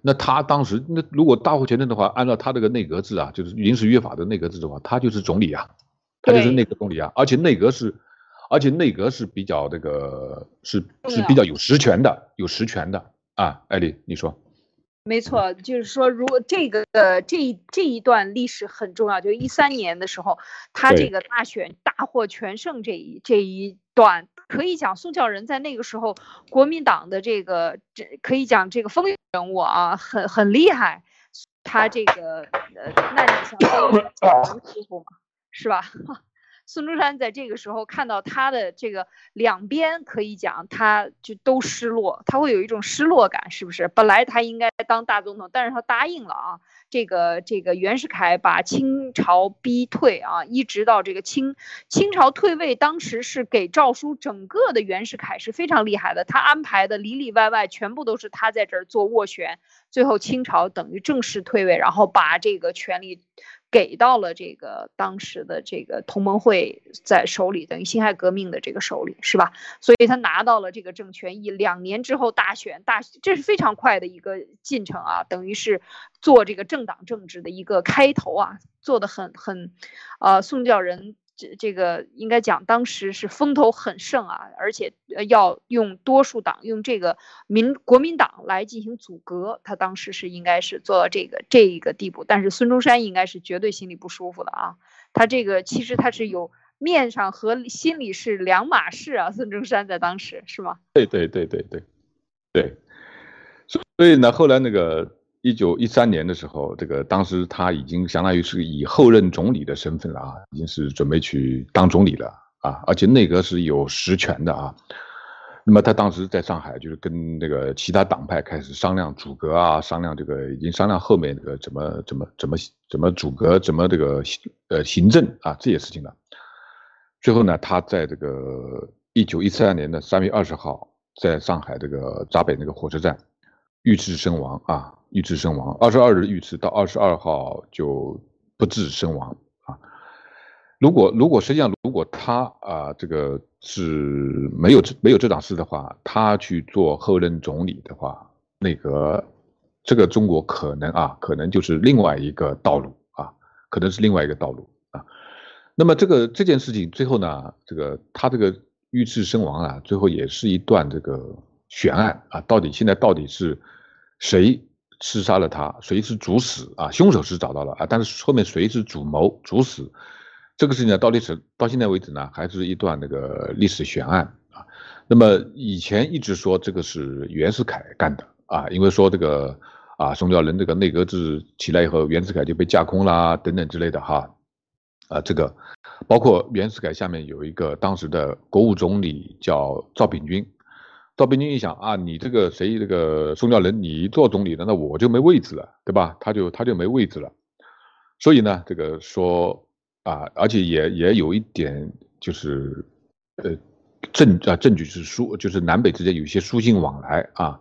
那他当时那如果大获全胜的话，按照他这个内阁制啊，就是临时约法的内阁制的话，他就是总理啊，他就是内阁总理啊。而且内阁是，而且内阁是比较这个是是比较有实权的，有实权的啊。艾丽，你说。没错，就是说，如果这个呃这这一段历史很重要，就一三年的时候，他这个大选大获全胜这一这一段，可以讲宋教仁在那个时候国民党的这个这可以讲这个风云人物啊，很很厉害。他这个呃，那你像王师傅嘛，是吧？孙中山在这个时候看到他的这个两边，可以讲他就都失落，他会有一种失落感，是不是？本来他应该当大总统，但是他答应了啊。这个这个袁世凯把清朝逼退啊，一直到这个清清朝退位，当时是给诏书，整个的袁世凯是非常厉害的，他安排的里里外外全部都是他在这儿做斡旋，最后清朝等于正式退位，然后把这个权力。给到了这个当时的这个同盟会在手里，等于辛亥革命的这个手里，是吧？所以他拿到了这个政权，一两年之后大选，大这是非常快的一个进程啊，等于是做这个政党政治的一个开头啊，做的很很，呃，宋教仁这这个应该讲当时是风头很盛啊，而且要用多数党用这个民国民党来进行阻隔，他当时是应该是做到这个这一个地步。但是孙中山应该是绝对心里不舒服的啊，他这个其实他是有面上和心里是两码事啊。孙中山在当时是吗？对对对对对对，所以呢，后来那个。一九一三年的时候，这个当时他已经相当于是以后任总理的身份了啊，已经是准备去当总理了啊，而且内阁是有实权的啊。那么他当时在上海，就是跟那个其他党派开始商量组阁啊，商量这个已经商量后面这个怎么怎么怎么怎么组阁，怎么这个呃行政啊这些事情了。最后呢，他在这个一九一三年的三月二十号，在上海这个闸北那个火车站遇刺身亡啊。遇刺身亡，二十二日遇刺，到二十二号就不治身亡啊。如果如果实际上如果他啊这个是没有没有这档事的话，他去做后任总理的话，那个这个中国可能啊可能就是另外一个道路啊，可能是另外一个道路啊。那么这个这件事情最后呢，这个他这个遇刺身亡啊，最后也是一段这个悬案啊，到底现在到底是谁？刺杀了他，谁是主使啊？凶手是找到了啊，但是后面谁是主谋、主使？这个事情呢，到底是到现在为止呢，还是一段那个历史悬案啊。那么以前一直说这个是袁世凯干的啊，因为说这个啊，宋教仁这个内阁制起来以后，袁世凯就被架空啦，等等之类的哈。啊，这个包括袁世凯下面有一个当时的国务总理叫赵秉钧。赵北京一想啊，你这个谁这个宋教仁，你做总理的，那我就没位置了，对吧？他就他就没位置了。所以呢，这个说啊，而且也也有一点就是，呃，证啊证据是书，就是南北之间有一些书信往来啊。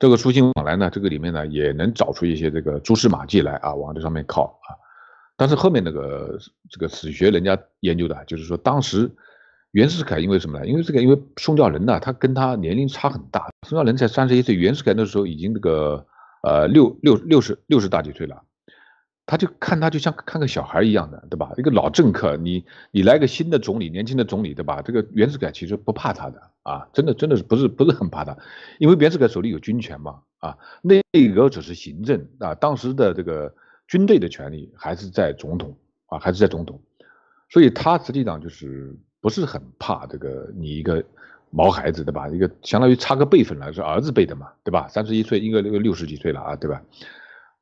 这个书信往来呢，这个里面呢也能找出一些这个蛛丝马迹来啊，往这上面靠啊。但是后面那个这个史学人家研究的，就是说当时。袁世凯因为什么呢？因为这个，因为宋教仁呢，他跟他年龄差很大。宋教仁才三十一岁，袁世凯那时候已经这个呃六六六十六十大几岁了，他就看他就像看个小孩一样的，对吧？一个老政客，你你来个新的总理，年轻的总理，对吧？这个袁世凯其实不怕他的啊，真的真的是不是不是很怕他，因为袁世凯手里有军权嘛啊，内阁只是行政啊，当时的这个军队的权力还是在总统啊，还是在总统，所以他实际上就是。不是很怕这个你一个毛孩子对吧？一个相当于差个辈分了，是儿子辈的嘛，对吧？三十一岁，应该六六十几岁了啊，对吧？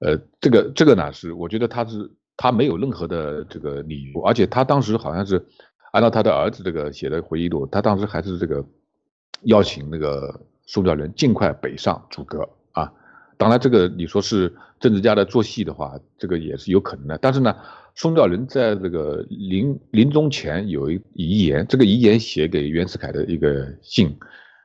呃，这个这个呢是，我觉得他是他没有任何的这个理由，而且他当时好像是按照他的儿子这个写的回忆录，他当时还是这个邀请那个宋教仁尽快北上阻隔啊。当然这个你说是政治家的做戏的话，这个也是有可能的，但是呢。宋教仁在这个临临终前有一遗言，这个遗言写给袁世凯的一个信，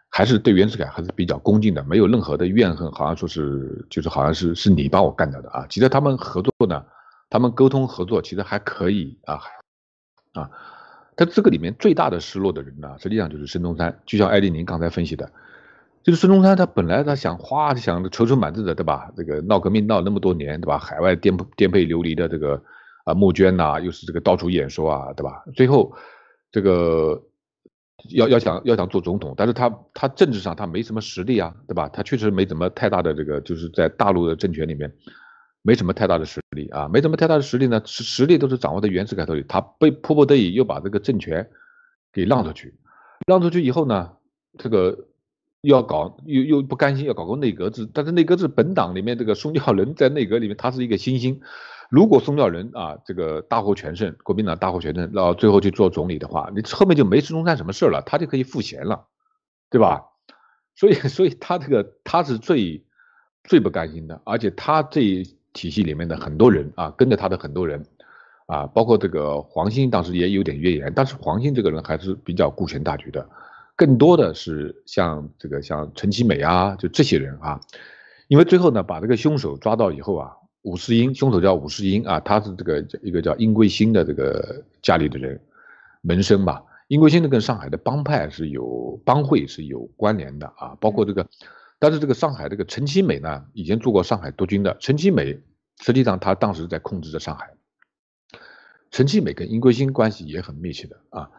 还是对袁世凯还是比较恭敬的，没有任何的怨恨，好像说是就是好像是是你把我干掉的啊。其实他们合作呢，他们沟通合作其实还可以啊，啊，但这个里面最大的失落的人呢，实际上就是孙中山，就像艾丽宁刚才分析的，就是孙中山他本来他想哗想踌躇满志的，对吧？这个闹革命闹那么多年，对吧？海外颠颠沛流离的这个。啊，募捐呐，又是这个到处演说啊，对吧？最后，这个要要想要想做总统，但是他他政治上他没什么实力啊，对吧？他确实没怎么太大的这个，就是在大陆的政权里面，没什么太大的实力啊，没什么太大的实力呢，实实力都是掌握在袁世凯手里，他被迫不得已又把这个政权给让出去，让出去以后呢，这个要搞又又不甘心要搞个内阁制，但是内阁制本党里面这个 宋教仁在内阁里面他是一个新星。如果宋教仁啊，这个大获全胜，国民党大获全胜，然后最后去做总理的话，你后面就没孙中山什么事了，他就可以赋闲了，对吧？所以，所以他这个他是最最不甘心的，而且他这一体系里面的很多人啊，跟着他的很多人啊，包括这个黄兴当时也有点怨言，但是黄兴这个人还是比较顾全大局的，更多的是像这个像陈其美啊，就这些人啊，因为最后呢，把这个凶手抓到以后啊。武世英，凶手叫武世英啊，他是这个一个叫殷桂兴的这个家里的人，门生吧。殷桂兴呢跟上海的帮派是有帮会是有关联的啊，包括这个，但是这个上海这个陈其美呢，以前做过上海督军的。陈其美实际上他当时在控制着上海，陈其美跟殷桂新关系也很密切的啊。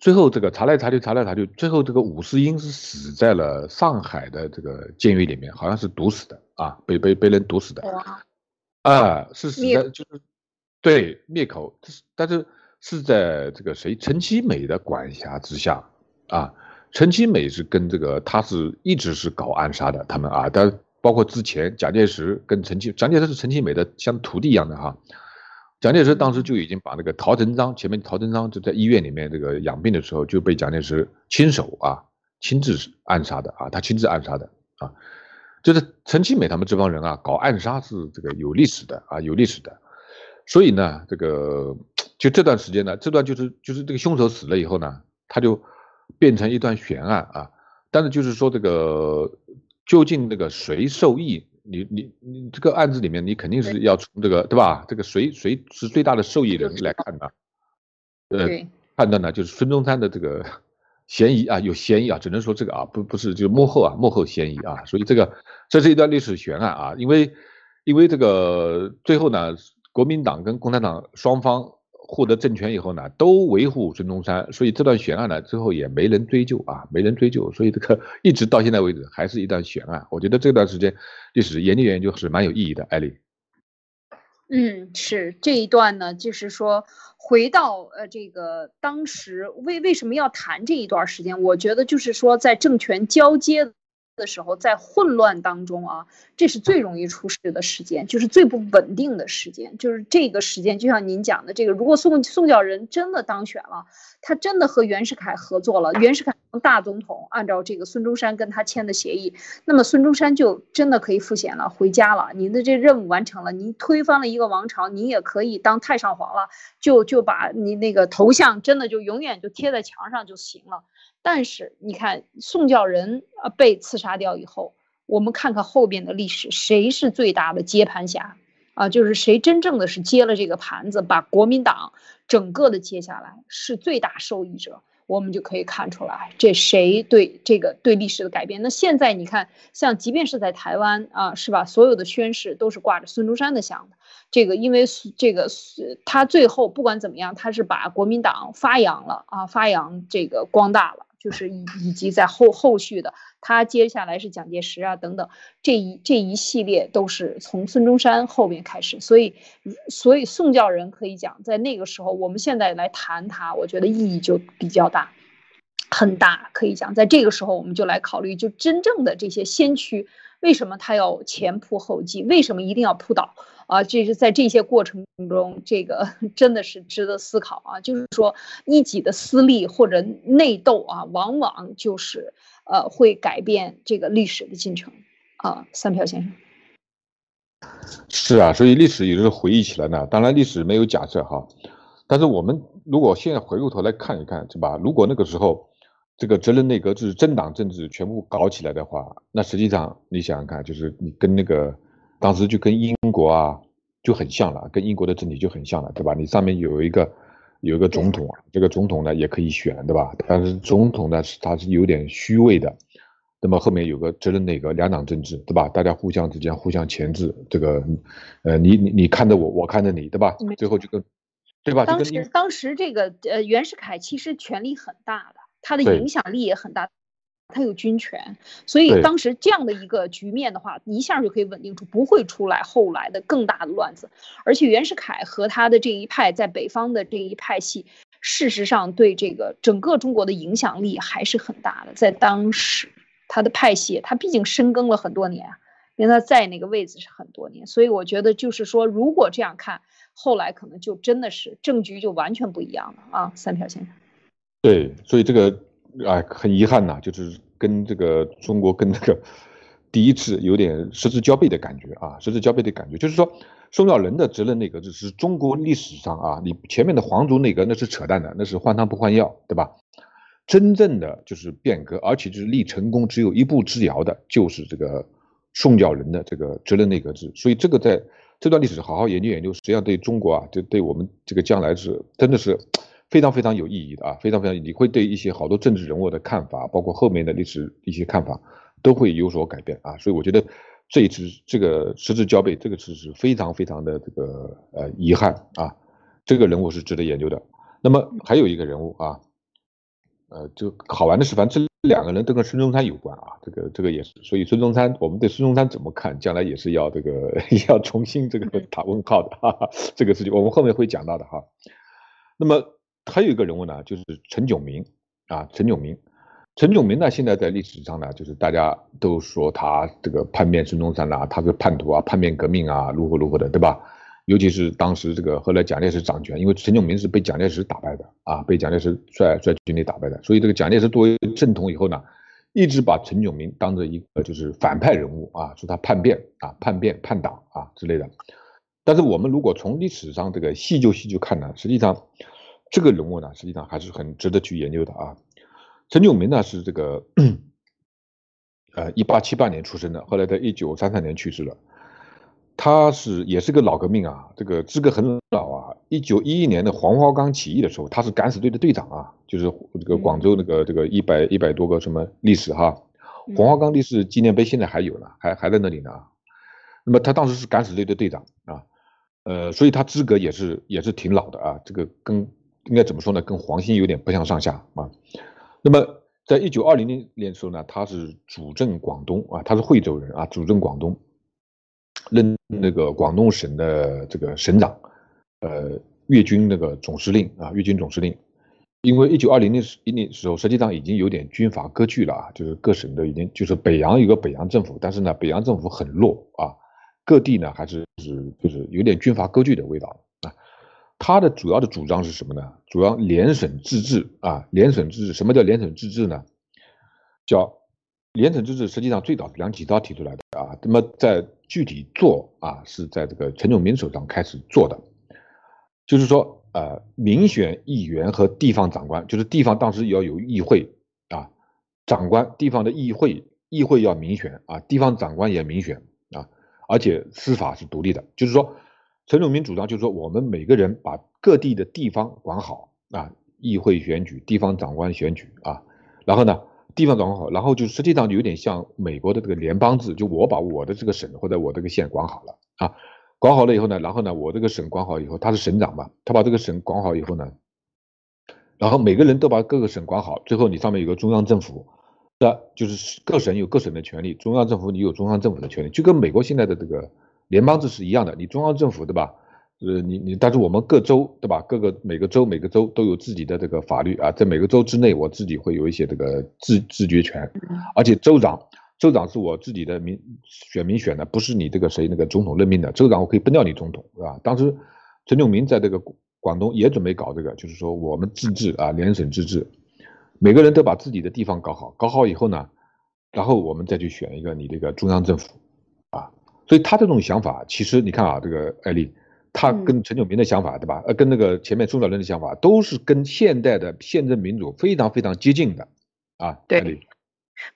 最后这个查来查去，查来查去，最后这个武世英是死在了上海的这个监狱里面，好像是毒死的啊，被被被人毒死的。啊，是死在就是对灭口，但是是在这个谁陈其美的管辖之下啊。陈其美是跟这个他是一直是搞暗杀的，他们啊，但包括之前蒋介石跟陈其蒋介石是陈其美的像徒弟一样的哈。蒋介石当时就已经把那个陶成章，前面陶成章就在医院里面这个养病的时候就被蒋介石亲手啊亲自暗杀的啊，他亲自暗杀的啊，就是陈其美他们这帮人啊搞暗杀是这个有历史的啊有历史的，所以呢这个就这段时间呢这段就是就是这个凶手死了以后呢他就变成一段悬案啊，但是就是说这个究竟那个谁受益？你你你这个案子里面，你肯定是要从这个对吧？这个谁谁是最大的受益人来看的？呃，判断呢，就是孙中山的这个嫌疑啊，有嫌疑啊，只能说这个啊，不不是就是幕后啊，幕后嫌疑啊，所以这个这是一段历史悬案啊，因为因为这个最后呢，国民党跟共产党双方。获得政权以后呢，都维护孙中山，所以这段悬案呢，最后也没人追究啊，没人追究，所以这个一直到现在为止还是一段悬案。我觉得这段时间历史研究研究是蛮有意义的，艾丽。嗯，是这一段呢，就是说回到呃这个当时为为什么要谈这一段时间？我觉得就是说在政权交接。的时候，在混乱当中啊，这是最容易出事的时间，就是最不稳定的时间，就是这个时间。就像您讲的，这个如果宋宋教仁真的当选了，他真的和袁世凯合作了，袁世凯当大总统，按照这个孙中山跟他签的协议，那么孙中山就真的可以赋闲了，回家了。您的这任务完成了，您推翻了一个王朝，您也可以当太上皇了，就就把你那个头像真的就永远就贴在墙上就行了。但是你看，宋教仁啊被刺杀掉以后，我们看看后边的历史，谁是最大的接盘侠啊？就是谁真正的是接了这个盘子，把国民党整个的接下来，是最大受益者。我们就可以看出来，这谁对这个对历史的改变？那现在你看，像即便是在台湾啊，是吧？所有的宣誓都是挂着孙中山的像的。这个因为这个他最后不管怎么样，他是把国民党发扬了啊，发扬这个光大了。就是以以及在后后续的，他接下来是蒋介石啊等等，这一这一系列都是从孙中山后面开始，所以所以宋教仁可以讲，在那个时候，我们现在来谈他，我觉得意义就比较大，很大，可以讲，在这个时候我们就来考虑，就真正的这些先驱，为什么他要前仆后继，为什么一定要扑倒？啊，这是在这些过程中，这个 真的是值得思考啊。就是说，一己的私利或者内斗啊，往往就是呃会改变这个历史的进程啊。三票先生，是啊，所以历史也是回忆起来呢。当然，历史没有假设哈，但是我们如果现在回过头来看一看，是吧？如果那个时候这个责任内阁制政党政治全部搞起来的话，那实际上你想想看，就是你跟那个。当时就跟英国啊就很像了，跟英国的政体就很像了，对吧？你上面有一个有一个总统，这个总统呢也可以选，对吧？但是总统呢是他是有点虚位的，那么后面有个责任内阁两党政治，对吧？大家互相之间互相钳制，这个呃你你你看着我，我看着你，对吧？最后就跟对吧？当时当时这个呃袁世凯其实权力很大的，他的影响力也很大。他有军权，所以当时这样的一个局面的话，一下就可以稳定住，不会出来后来的更大的乱子。而且袁世凯和他的这一派在北方的这一派系，事实上对这个整个中国的影响力还是很大的。在当时，他的派系他毕竟深耕了很多年，因为他在那个位置是很多年，所以我觉得就是说，如果这样看，后来可能就真的是政局就完全不一样了啊。三条先生，对，所以这个。哎，很遗憾呐，就是跟这个中国跟那个第一次有点失之交臂的感觉啊，失之交臂的感觉。就是说，宋教仁的责任内阁制是中国历史上啊，你前面的皇族内阁那是扯淡的，那是换汤不换药，对吧？真正的就是变革，而且就是离成功只有一步之遥的，就是这个宋教仁的这个责任内阁制。所以这个在这段历史好好研究研究，实际上对中国啊，就对我们这个将来是真的是。非常非常有意义的啊，非常非常，你会对一些好多政治人物的看法，包括后面的历史一些看法，都会有所改变啊。所以我觉得这一次这个失之交臂，这个事是非常非常的这个呃遗憾啊。这个人物是值得研究的。那么还有一个人物啊，呃，就好玩的是，反正这两个人都跟孙中山有关啊，这个这个也是。所以孙中山，我们对孙中山怎么看，将来也是要这个 要重新这个打问号的哈，这个事情我们后面会讲到的哈。那么还有一个人物呢，就是陈炯明啊，陈炯明。陈炯明呢，现在在历史上呢，就是大家都说他这个叛变孙中山呐，他是叛徒啊，叛变革命啊，如何如何的，对吧？尤其是当时这个后来蒋介石掌权，因为陈炯明是被蒋介石打败的啊，被蒋介石率率军队打败的，所以这个蒋介石作为正统以后呢，一直把陈炯明当做一个就是反派人物啊，说他叛变啊，叛变叛党啊之类的。但是我们如果从历史上这个细究细究看呢，实际上这个人物呢，实际上还是很值得去研究的啊。陈炯明呢是这个，呃，一八七八年出生的，后来在一九三三年去世了。他是也是个老革命啊，这个资格很老啊。一九一一年的黄花岗起义的时候，他是敢死队的队长啊，就是这个广州那个这个一百一百多个什么历史哈，黄花岗烈士纪念碑现在还有呢，还还在那里呢。那么他当时是敢死队的队长啊，呃，所以他资格也是也是挺老的啊，这个跟应该怎么说呢，跟黄兴有点不相上下啊。那么，在一九二零年年时候呢，他是主政广东啊，他是惠州人啊，主政广东，任那个广东省的这个省长，呃，粤军那个总司令啊，粤军总司令。因为一九二零年一年时候，实际上已经有点军阀割据了啊，就是各省都已经就是北洋有个北洋政府，但是呢，北洋政府很弱啊，各地呢还是是就是有点军阀割据的味道。他的主要的主张是什么呢？主要联省自治啊，联省自治。什么叫联省自治呢？叫联省自治，实际上最早是梁启超提出来的啊。那么在具体做啊，是在这个陈炯明手上开始做的。就是说，呃，民选议员和地方长官，就是地方当时要有议会啊，长官地方的议会，议会要民选啊，地方长官也民选啊，而且司法是独立的，就是说。陈炯明主张就是说，我们每个人把各地的地方管好啊，议会选举、地方长官选举啊，然后呢，地方管好，然后就实际上就有点像美国的这个联邦制，就我把我的这个省或者我这个县管好了啊，管好了以后呢，然后呢，我这个省管好以后，他是省长嘛，他把这个省管好以后呢，然后每个人都把各个省管好，最后你上面有个中央政府，的就是各省有各省的权利，中央政府你有中央政府的权利，就跟美国现在的这个。联邦制是一样的，你中央政府对吧？呃，你你，但是我们各州对吧？各个每个州每个州都有自己的这个法律啊，在每个州之内，我自己会有一些这个自自决权，而且州长州长是我自己的民选民选的，不是你这个谁那个总统任命的，州长我可以不掉你总统，是吧？当时陈炯明在这个广东也准备搞这个，就是说我们自治啊，联省自治，每个人都把自己的地方搞好，搞好以后呢，然后我们再去选一个你这个中央政府。所以他这种想法，其实你看啊，这个艾丽，他跟陈炯明的想法，对吧？呃，跟那个前面宋小人的想法，都是跟现代的宪政民主非常非常接近的，啊，对。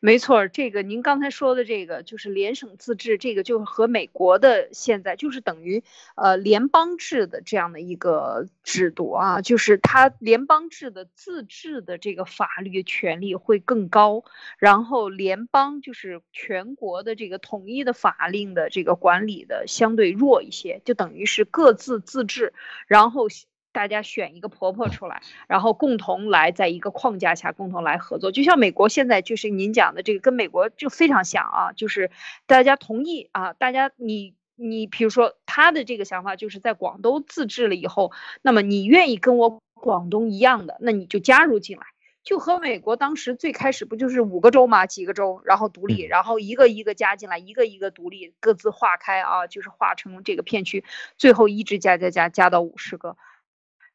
没错，这个您刚才说的这个就是联省自治，这个就和美国的现在就是等于呃联邦制的这样的一个制度啊，就是它联邦制的自治的这个法律权力会更高，然后联邦就是全国的这个统一的法令的这个管理的相对弱一些，就等于是各自自治，然后。大家选一个婆婆出来，然后共同来在一个框架下共同来合作，就像美国现在就是您讲的这个，跟美国就非常像啊，就是大家同意啊，大家你你比如说他的这个想法就是在广东自治了以后，那么你愿意跟我广东一样的，那你就加入进来，就和美国当时最开始不就是五个州嘛，几个州，然后独立，然后一个一个加进来，一个一个独立，各自划开啊，就是划成这个片区，最后一直加加加加到五十个。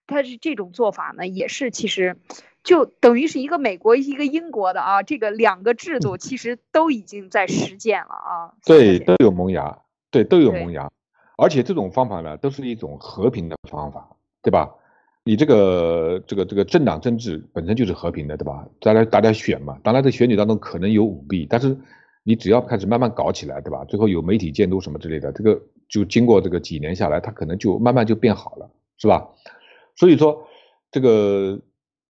他是这种做法呢，也是其实就等于是一个美国一个英国的啊，这个两个制度其实都已经在实践了啊。对，都有萌芽，对，都有萌芽，而且这种方法呢，都是一种和平的方法，对吧？你这个这个这个政党政治本身就是和平的，对吧？大家大家选嘛，当然在选举当中可能有舞弊，但是你只要开始慢慢搞起来，对吧？最后有媒体监督什么之类的，这个就经过这个几年下来，它可能就慢慢就变好了，是吧？所以说，这个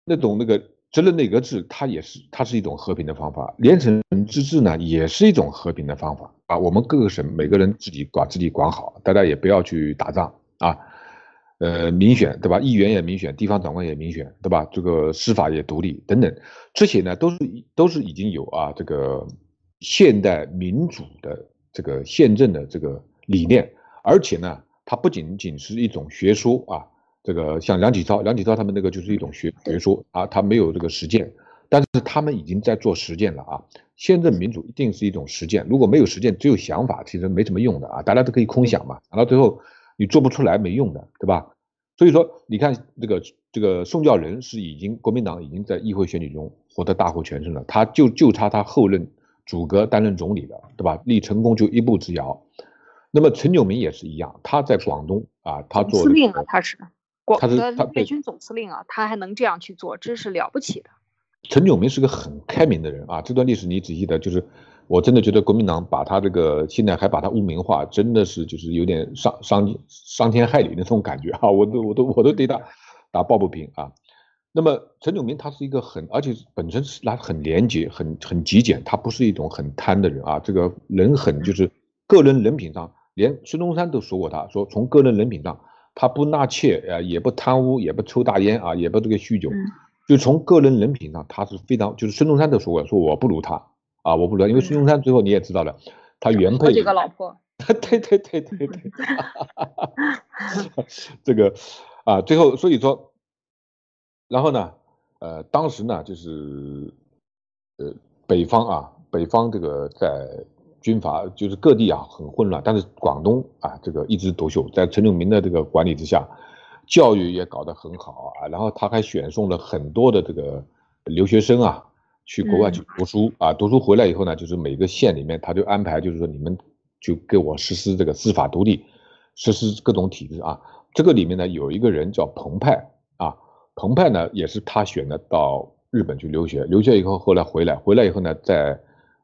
那种那个责任内阁制，它也是它是一种和平的方法；连城自治呢，也是一种和平的方法啊。我们各个省每个人自己管自己管好，大家也不要去打仗啊。呃，民选对吧？议员也民选，地方长官也民选，对吧？这个司法也独立等等，这些呢都是都是已经有啊这个现代民主的这个宪政的这个理念，而且呢，它不仅仅是一种学说啊，这个像梁启超、梁启超他们那个就是一种学学说啊，他没有这个实践，但是他们已经在做实践了啊。宪政民主一定是一种实践，如果没有实践，只有想法，其实没什么用的啊，大家都可以空想嘛，想到最后。你做不出来没用的，对吧？所以说，你看这个这个宋教仁是已经国民党已经在议会选举中获得大获全胜了，他就就差他后任主阁担任总理了，对吧？离成功就一步之遥。那么陈炯明也是一样，他在广东啊，他做司令啊，他是广的粤军总司令啊，他还能这样去做，真是了不起的。陈炯明是个很开明的人啊，这段历史你仔细的，就是。我真的觉得国民党把他这个现在还把他污名化，真的是就是有点伤伤伤天害理那种感觉啊！我都我都我都对他打抱不平啊。那么陈炯明他是一个很，而且本身是他很廉洁、很很极简，他不是一种很贪的人啊。这个人很就是个人人品上，连孙中山都说过，他说从个人人品上，他不纳妾啊，也不贪污，也不抽大烟啊，也不这个酗酒，就从个人人品上，他是非常就是孙中山都说过，说我不如他。啊，我不如他，因为孙中山最后你也知道了，他原配几个老婆，对对对对对，这个啊，最后所以说，然后呢，呃，当时呢就是呃北方啊，北方这个在军阀就是各地啊很混乱，但是广东啊这个一枝独秀，在陈炯明的这个管理之下，教育也搞得很好啊，然后他还选送了很多的这个留学生啊。去国外去读书啊，读书回来以后呢，就是每个县里面他就安排，就是说你们就给我实施这个司法独立，实施各种体制啊。这个里面呢有一个人叫彭湃啊，彭湃呢也是他选的到日本去留学，留学以后后来回来，回来以后呢在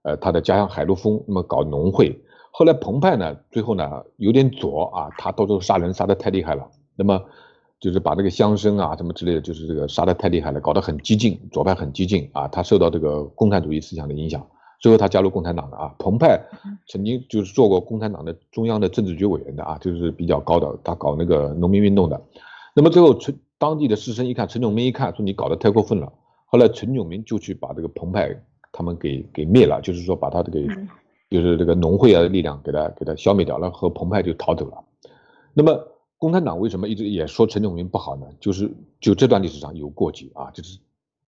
呃他的家乡海陆丰那么搞农会。后来彭湃呢最后呢有点左啊，他到处杀人杀的太厉害了，那么。就是把这个乡绅啊什么之类的，就是这个杀的太厉害了，搞得很激进，左派很激进啊。他受到这个共产主义思想的影响，最后他加入共产党的啊。彭湃曾经就是做过共产党的中央的政治局委员的啊，就是比较高的，他搞那个农民运动的。那么最后陈当地的士绅一看，陈炯明一看说你搞得太过分了，后来陈炯明就去把这个彭湃他们给给灭了，就是说把他这个就是这个农会啊的力量给他给他消灭掉了，和彭湃就逃走了。那么。共产党为什么一直也说陈炯明不好呢？就是就这段历史上有过节啊，就是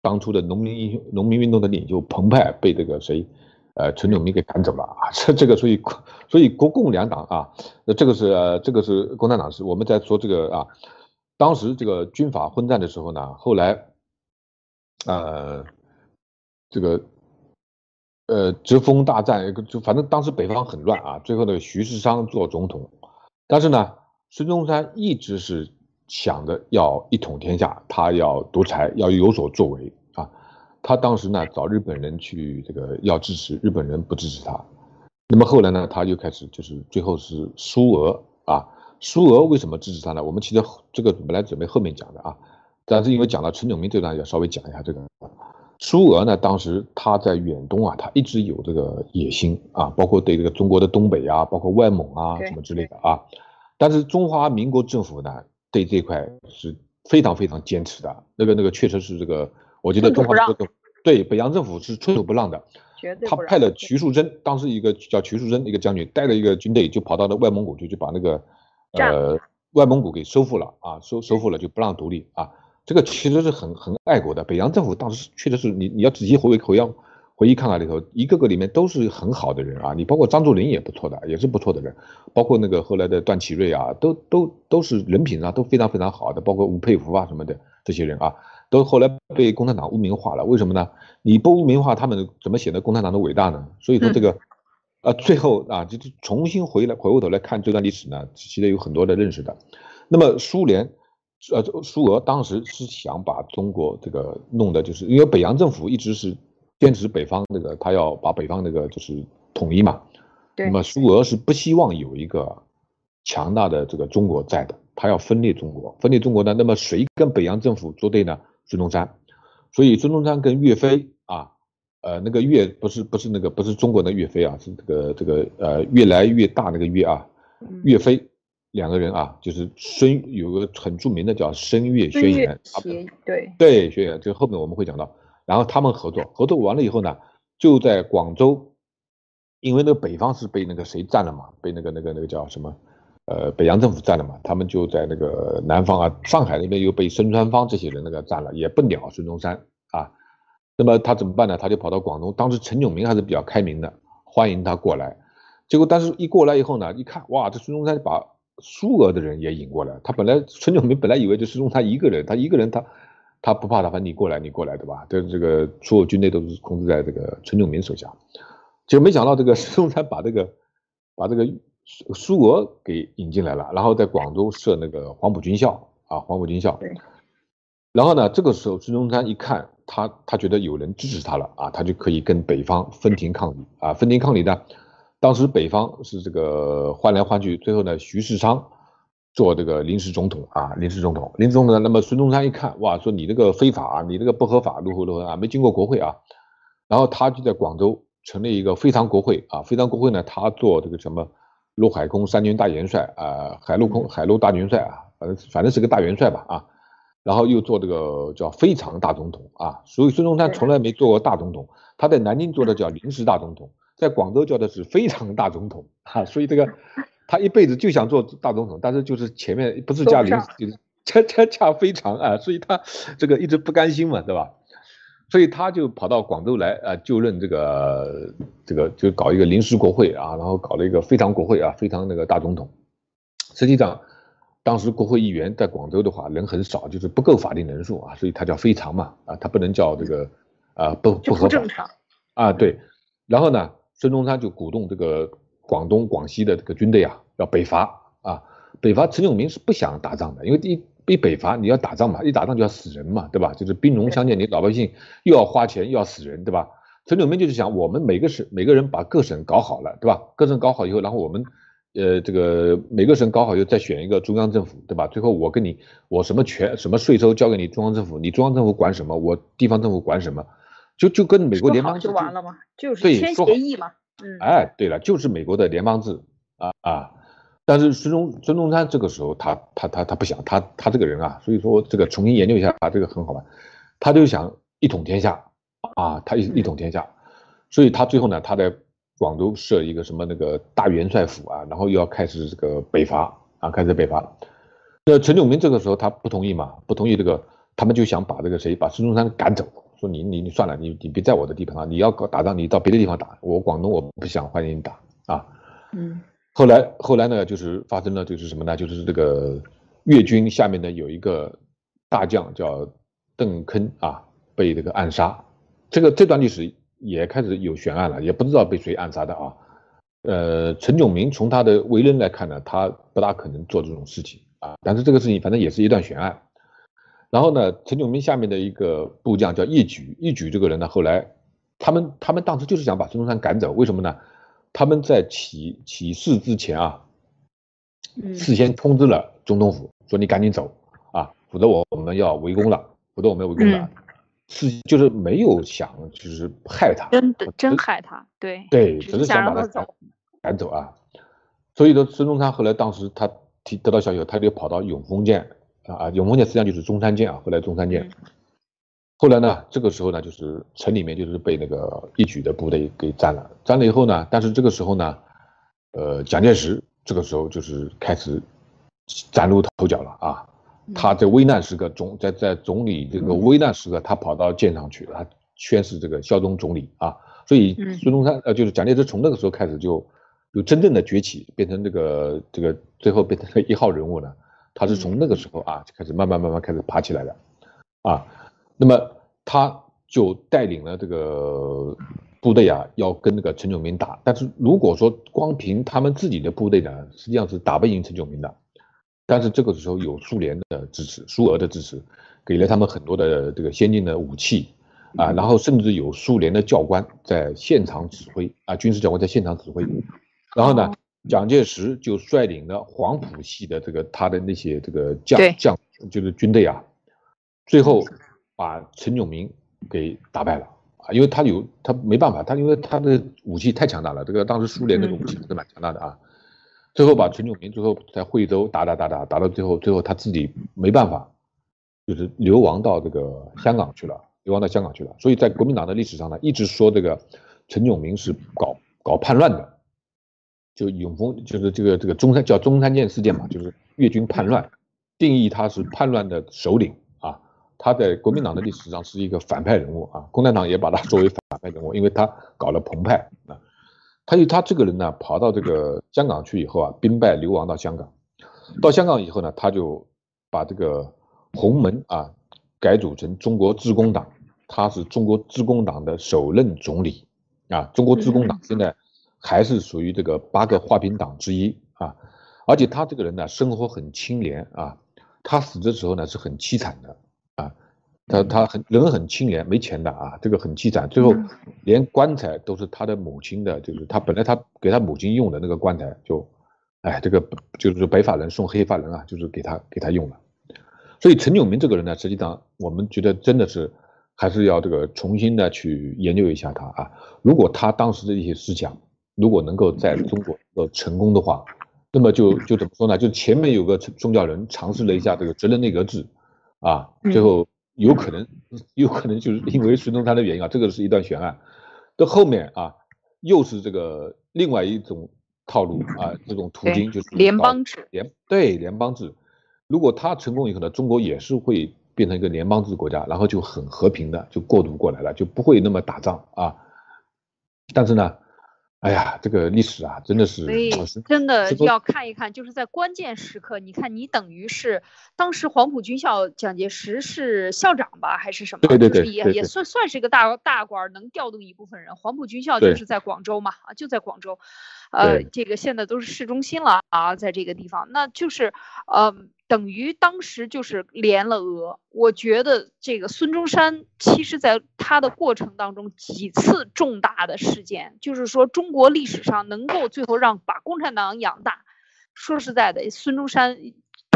当初的农民英雄、农民运动的领袖彭湃被这个谁，呃，陈炯明给赶走了啊。这 这个所以所以国共两党啊，那这个是这个是共产党是我们在说这个啊，当时这个军阀混战的时候呢，后来呃这个呃直封大战，就反正当时北方很乱啊，最后那个徐世昌做总统，但是呢。孙中山一直是想着要一统天下，他要独裁，要有所作为啊。他当时呢找日本人去这个要支持，日本人不支持他。那么后来呢，他就开始就是最后是苏俄啊。苏俄为什么支持他呢？我们其实这个本来准备后面讲的啊，但是因为讲到陈炯明这段，要稍微讲一下这个。苏俄呢，当时他在远东啊，他一直有这个野心啊，包括对这个中国的东北啊，包括外蒙啊什么之类的啊。但是中华民国政府呢，对这块是非常非常坚持的。那个那个确实是这个，我觉得中华民国对北洋政府是寸土不让的。他派了徐树铮，当时一个叫徐树铮一个将军，带了一个军队就跑到了外蒙古去，就把那个呃外蒙古给收复了啊，收收复了就不让独立啊。这个其实是很很爱国的。北洋政府当时确实是你你要仔细回味回要。回忆看看里头，一个个里面都是很好的人啊，你包括张作霖也不错的，也是不错的人，包括那个后来的段祺瑞啊，都都都是人品上都非常非常好的，包括吴佩孚啊什么的这些人啊，都后来被共产党污名化了。为什么呢？你不污名化他们，怎么显得共产党的伟大呢？所以说这个，啊，最后啊，就是重新回来回过头来看这段历史呢，其实有很多的认识的。那么苏联，呃，苏俄当时是想把中国这个弄的，就是因为北洋政府一直是。坚持北方那个，他要把北方那个就是统一嘛。对。那么苏俄是不希望有一个强大的这个中国在的，他要分裂中国。分裂中国呢，那么谁跟北洋政府作对呢？孙中山。所以孙中山跟岳飞啊，呃，那个岳不是不是那个不是中国的岳飞啊，是这个这个呃越来越大那个岳啊，岳飞两个人啊，就是孙有个很著名的叫申月宣言，对对宣言，就后面我们会讲到。然后他们合作，合作完了以后呢，就在广州，因为那个北方是被那个谁占了嘛，被那个那个那个叫什么，呃，北洋政府占了嘛，他们就在那个南方啊，上海那边又被孙传芳这些人那个占了，也不鸟孙中山啊。那么他怎么办呢？他就跑到广东，当时陈炯明还是比较开明的，欢迎他过来。结果但是一过来以后呢，一看哇，这孙中山把苏俄的人也引过来，他本来陈炯明本来以为就是用他一个人，他一个人他。他不怕他，反正你过来，你过来，对吧？这这个所有军队都是控制在这个陈炯明手下，结果没想到这个 孙中山把这个把这个苏苏俄给引进来了，然后在广州设那个黄埔军校啊，黄埔军校。然后呢，这个时候孙中山一看，他他觉得有人支持他了啊，他就可以跟北方分庭抗礼啊，分庭抗礼呢，当时北方是这个换来换去，最后呢，徐世昌。做这个临时总统啊，临时总统，临时总统。那么孙中山一看，哇，说你这个非法啊，你这个不合法，如何如何啊，没经过国会啊。然后他就在广州成立一个非常国会啊，非常国会呢，他做这个什么陆海空三军大元帅啊，海陆空海陆大元帅啊，反正反正是个大元帅吧啊。然后又做这个叫非常大总统啊，所以孙中山从来没做过大总统，他在南京做的叫临时大总统，在广州叫的是非常大总统啊，所以这个。他一辈子就想做大总统，但是就是前面不是加临，就是 恰恰恰非常啊，所以他这个一直不甘心嘛，对吧？所以他就跑到广州来啊，就任这个这个就搞一个临时国会啊，然后搞了一个非常国会啊，非常那个大总统。实际上，当时国会议员在广州的话人很少，就是不够法定人数啊，所以他叫非常嘛啊，他不能叫这个啊不不合法啊对。然后呢，孙中山就鼓动这个。广东、广西的这个军队啊，要北伐啊！北伐，陈炯明是不想打仗的，因为第一，一北伐你要打仗嘛，一打仗就要死人嘛，对吧？就是兵戎相见，你老百姓又要花钱又要死人，对吧？陈炯明就是想，我们每个省每个人把各省搞好了，对吧？各省搞好以后，然后我们，呃，这个每个省搞好以后再选一个中央政府，对吧？最后我跟你，我什么权什么税收交给你中央政府，你中央政府管什么，我地方政府管什么，就就跟美国联邦就完了吗？就是签协议嘛。嗯哎，对了，就是美国的联邦制啊啊！但是孙中孙中山这个时候，他他他他不想，他他这个人啊，所以说这个重新研究一下，他这个很好玩，他就想一统天下啊，他一一统天下，所以他最后呢，他在广州设一个什么那个大元帅府啊，然后又要开始这个北伐啊，开始北伐。那陈炯明这个时候他不同意嘛，不同意这个，他们就想把这个谁把孙中山赶走。说你你你算了，你你别在我的地盘上！你要搞打仗，你到别的地方打。我广东我不想欢迎你打啊。嗯。后来后来呢，就是发生了，就是什么呢？就是这个粤军下面呢有一个大将叫邓铿啊，被这个暗杀。这个这段历史也开始有悬案了，也不知道被谁暗杀的啊。呃，陈炯明从他的为人来看呢，他不大可能做这种事情啊。但是这个事情反正也是一段悬案。然后呢，陈炯明下面的一个部将叫叶举，叶举这个人呢，后来他们他们当时就是想把孙中山赶走，为什么呢？他们在起起事之前啊，事先通知了总统府，说你赶紧走啊，否则我我们要围攻了，否则我们要围攻了，是就是没有想就是害他，真的真害他，对对，只是想把他赶赶走啊。所以说孙中山后来当时他提得到消息，他就跑到永丰舰。啊啊！永丰舰实际上就是中山舰啊，后来中山舰，后来呢，这个时候呢，就是城里面就是被那个一举的部队给占了，占了以后呢，但是这个时候呢，呃，蒋介石这个时候就是开始崭露头角了啊，他在危难时刻总在在总理这个危难时刻，他跑到舰上去，他宣誓这个效忠总理啊，所以孙中山呃就是蒋介石从那个时候开始就就真正的崛起，变成这个这个最后变成了一号人物呢。他是从那个时候啊就开始慢慢慢慢开始爬起来的，啊，那么他就带领了这个部队啊，要跟那个陈炯明打。但是如果说光凭他们自己的部队呢，实际上是打不赢陈炯明的。但是这个时候有苏联的支持，苏俄的支持，给了他们很多的这个先进的武器啊，然后甚至有苏联的教官在现场指挥啊，军事教官在现场指挥，然后呢？蒋介石就率领了黄埔系的这个他的那些这个将将，就是军队啊，最后把陈炯明给打败了。啊，因为他有他没办法，他因为他的武器太强大了，这个当时苏联那个武。器是蛮强大的啊，最后把陈炯明最后在惠州打打打打打到最后，最后他自己没办法，就是流亡到这个香港去了，流亡到香港去了。所以在国民党的历史上呢，一直说这个陈炯明是搞搞叛乱的，就永丰就是这个这个中山叫中山舰事件嘛，就是粤军叛乱，定义他是叛乱的首领啊。他在国民党的历史上是一个反派人物啊，共产党也把他作为反派人物，因为他搞了澎湃啊。他就他这个人呢，跑到这个香港去以后啊，兵败流亡到香港，到香港以后呢，他就把这个洪门啊改组成中国自公党，他是中国自公党的首任总理啊。中国自公党现在还是属于这个八个画饼党之一啊，而且他这个人呢，生活很清廉啊，他死的时候呢是很凄惨的啊。他他很人很清廉，没钱的啊，这个很凄惨。最后连棺材都是他的母亲的，就是他本来他给他母亲用的那个棺材，就，哎，这个就是白发人送黑发人啊，就是给他给他用了。所以陈炯明这个人呢，实际上我们觉得真的是还是要这个重新的去研究一下他啊。如果他当时的一些思想，如果能够在中国能够成功的话，那么就就怎么说呢？就前面有个宗教人尝试了一下这个责任内阁制，啊，最后。有可能，有可能就是因为孙中山的原因啊，这个是一段悬案。到后面啊，又是这个另外一种套路啊，这种途径就是联邦制。联对联邦制，如果他成功以后呢，中国也是会变成一个联邦制国家，然后就很和平的就过渡过来了，就不会那么打仗啊。但是呢。哎呀，这个历史啊，真的是，所以真的要看一看，就是在关键时刻，你看你等于是当时黄埔军校蒋介石是校长吧，还是什么？对对对，也也算算是一个大大官，能调动一部分人。黄埔军校就是在广州嘛，啊，就在广州，呃，这个现在都是市中心了啊，在这个地方，那就是，呃。等于当时就是连了俄，我觉得这个孙中山其实在他的过程当中几次重大的事件，就是说中国历史上能够最后让把共产党养大，说实在的，孙中山。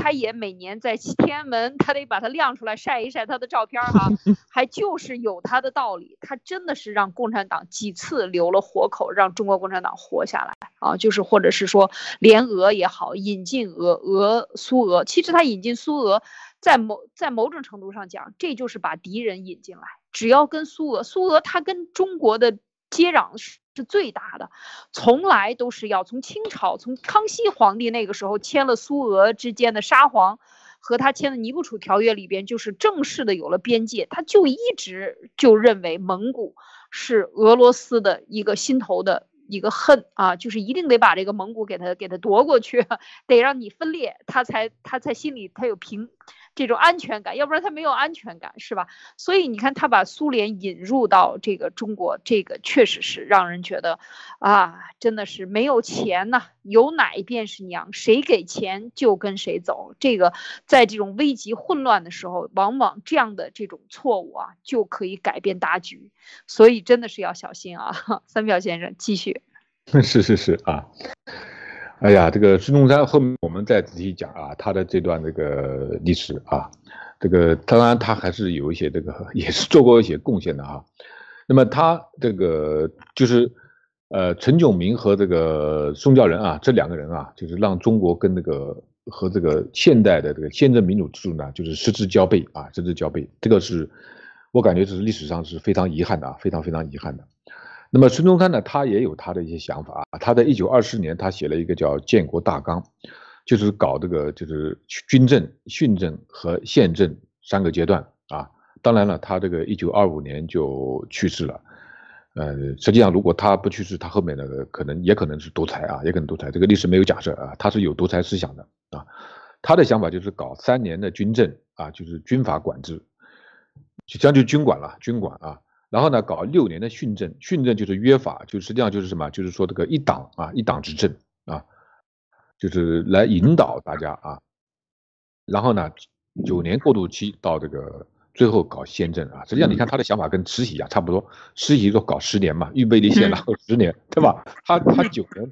他也每年在天安门，他得把它亮出来晒一晒他的照片哈，还就是有他的道理。他真的是让共产党几次留了活口，让中国共产党活下来啊，就是或者是说联俄也好，引进俄俄苏俄。其实他引进苏俄，在某在某种程度上讲，这就是把敌人引进来。只要跟苏俄，苏俄他跟中国的接壤是。最大的，从来都是要从清朝，从康熙皇帝那个时候签了苏俄之间的沙皇，和他签的尼布楚条约里边，就是正式的有了边界，他就一直就认为蒙古是俄罗斯的一个心头的一个恨啊，就是一定得把这个蒙古给他给他夺过去，得让你分裂，他才他才心里他有平。这种安全感，要不然他没有安全感，是吧？所以你看，他把苏联引入到这个中国，这个确实是让人觉得，啊，真的是没有钱呐，有奶便是娘，谁给钱就跟谁走。这个在这种危急混乱的时候，往往这样的这种错误啊，就可以改变大局。所以真的是要小心啊，三票先生继续。是是是啊。哎呀，这个孙中山后面我们再仔细讲啊，他的这段这个历史啊，这个当然他还是有一些这个也是做过一些贡献的哈。那么他这个就是呃陈炯明和这个宋教仁啊这两个人啊，就是让中国跟那个和这个现代的这个宪政民主制度呢，就是失之交臂啊，失之交臂。这个是我感觉这是历史上是非常遗憾的啊，非常非常遗憾的。那么孙中山呢，他也有他的一些想法啊。他在一九二四年，他写了一个叫《建国大纲》，就是搞这个就是军政、训政和宪政三个阶段啊。当然了，他这个一九二五年就去世了。呃，实际上如果他不去世，他后面的可能也可能是独裁啊，也可能独裁。这个历史没有假设啊，他是有独裁思想的啊。他的想法就是搞三年的军政啊，就是军阀管制，就将就军管了，军管啊。然后呢，搞六年的训政，训政就是约法，就实际上就是什么，就是说这个一党啊，一党执政啊，就是来引导大家啊。然后呢，九年过渡期到这个最后搞宪政啊。实际上你看他的想法跟慈禧啊差不多，慈禧说搞十年嘛，预备立宪然后十年，对吧？他他九年，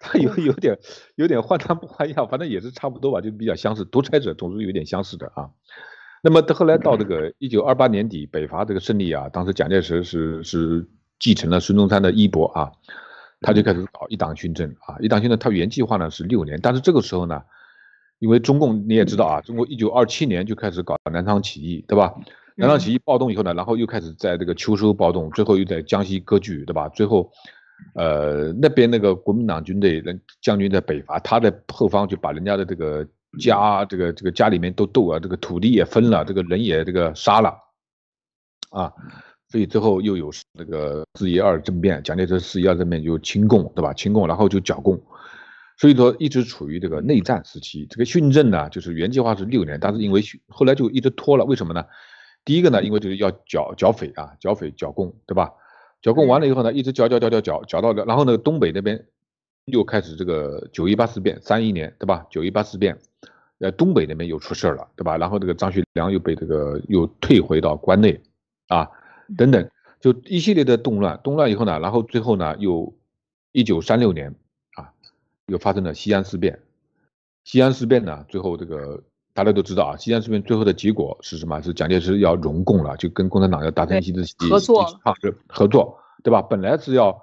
他有有点有点换汤不换药，反正也是差不多吧，就比较相似。独裁者总是有点相似的啊。那么到后来到这个一九二八年底，北伐这个胜利啊，当时蒋介石是是继承了孙中山的衣钵啊，他就开始搞一党训政啊，一党训政，他原计划呢是六年，但是这个时候呢，因为中共你也知道啊，中国一九二七年就开始搞南昌起义，对吧？南昌起义暴动以后呢，然后又开始在这个秋收暴动，最后又在江西割据，对吧？最后，呃，那边那个国民党军队人将军在北伐，他在后方就把人家的这个家，这个这个家里面都斗啊，这个土地也分了，这个人也这个杀了，啊。所以最后又有那个四一二政变，蒋介石四一二政变就清共，对吧？清共，然后就剿共，所以说一直处于这个内战时期。这个训政呢，就是原计划是六年，但是因为后来就一直拖了。为什么呢？第一个呢，因为就是要剿剿匪啊，剿匪剿共，对吧？剿共完了以后呢，一直剿剿剿剿剿剿到了，然后呢，东北那边又开始这个九一八事变，三一年，对吧？九一八事变，呃，东北那边又出事了，对吧？然后这个张学良又被这个又退回到关内，啊。等等，就一系列的动乱，动乱以后呢，然后最后呢，又一九三六年啊，又发生了西安事变。西安事变呢，最后这个大家都知道啊，西安事变最后的结果是什么？是蒋介石要融共了，就跟共产党要达成一些合作，合作，对吧？本来是要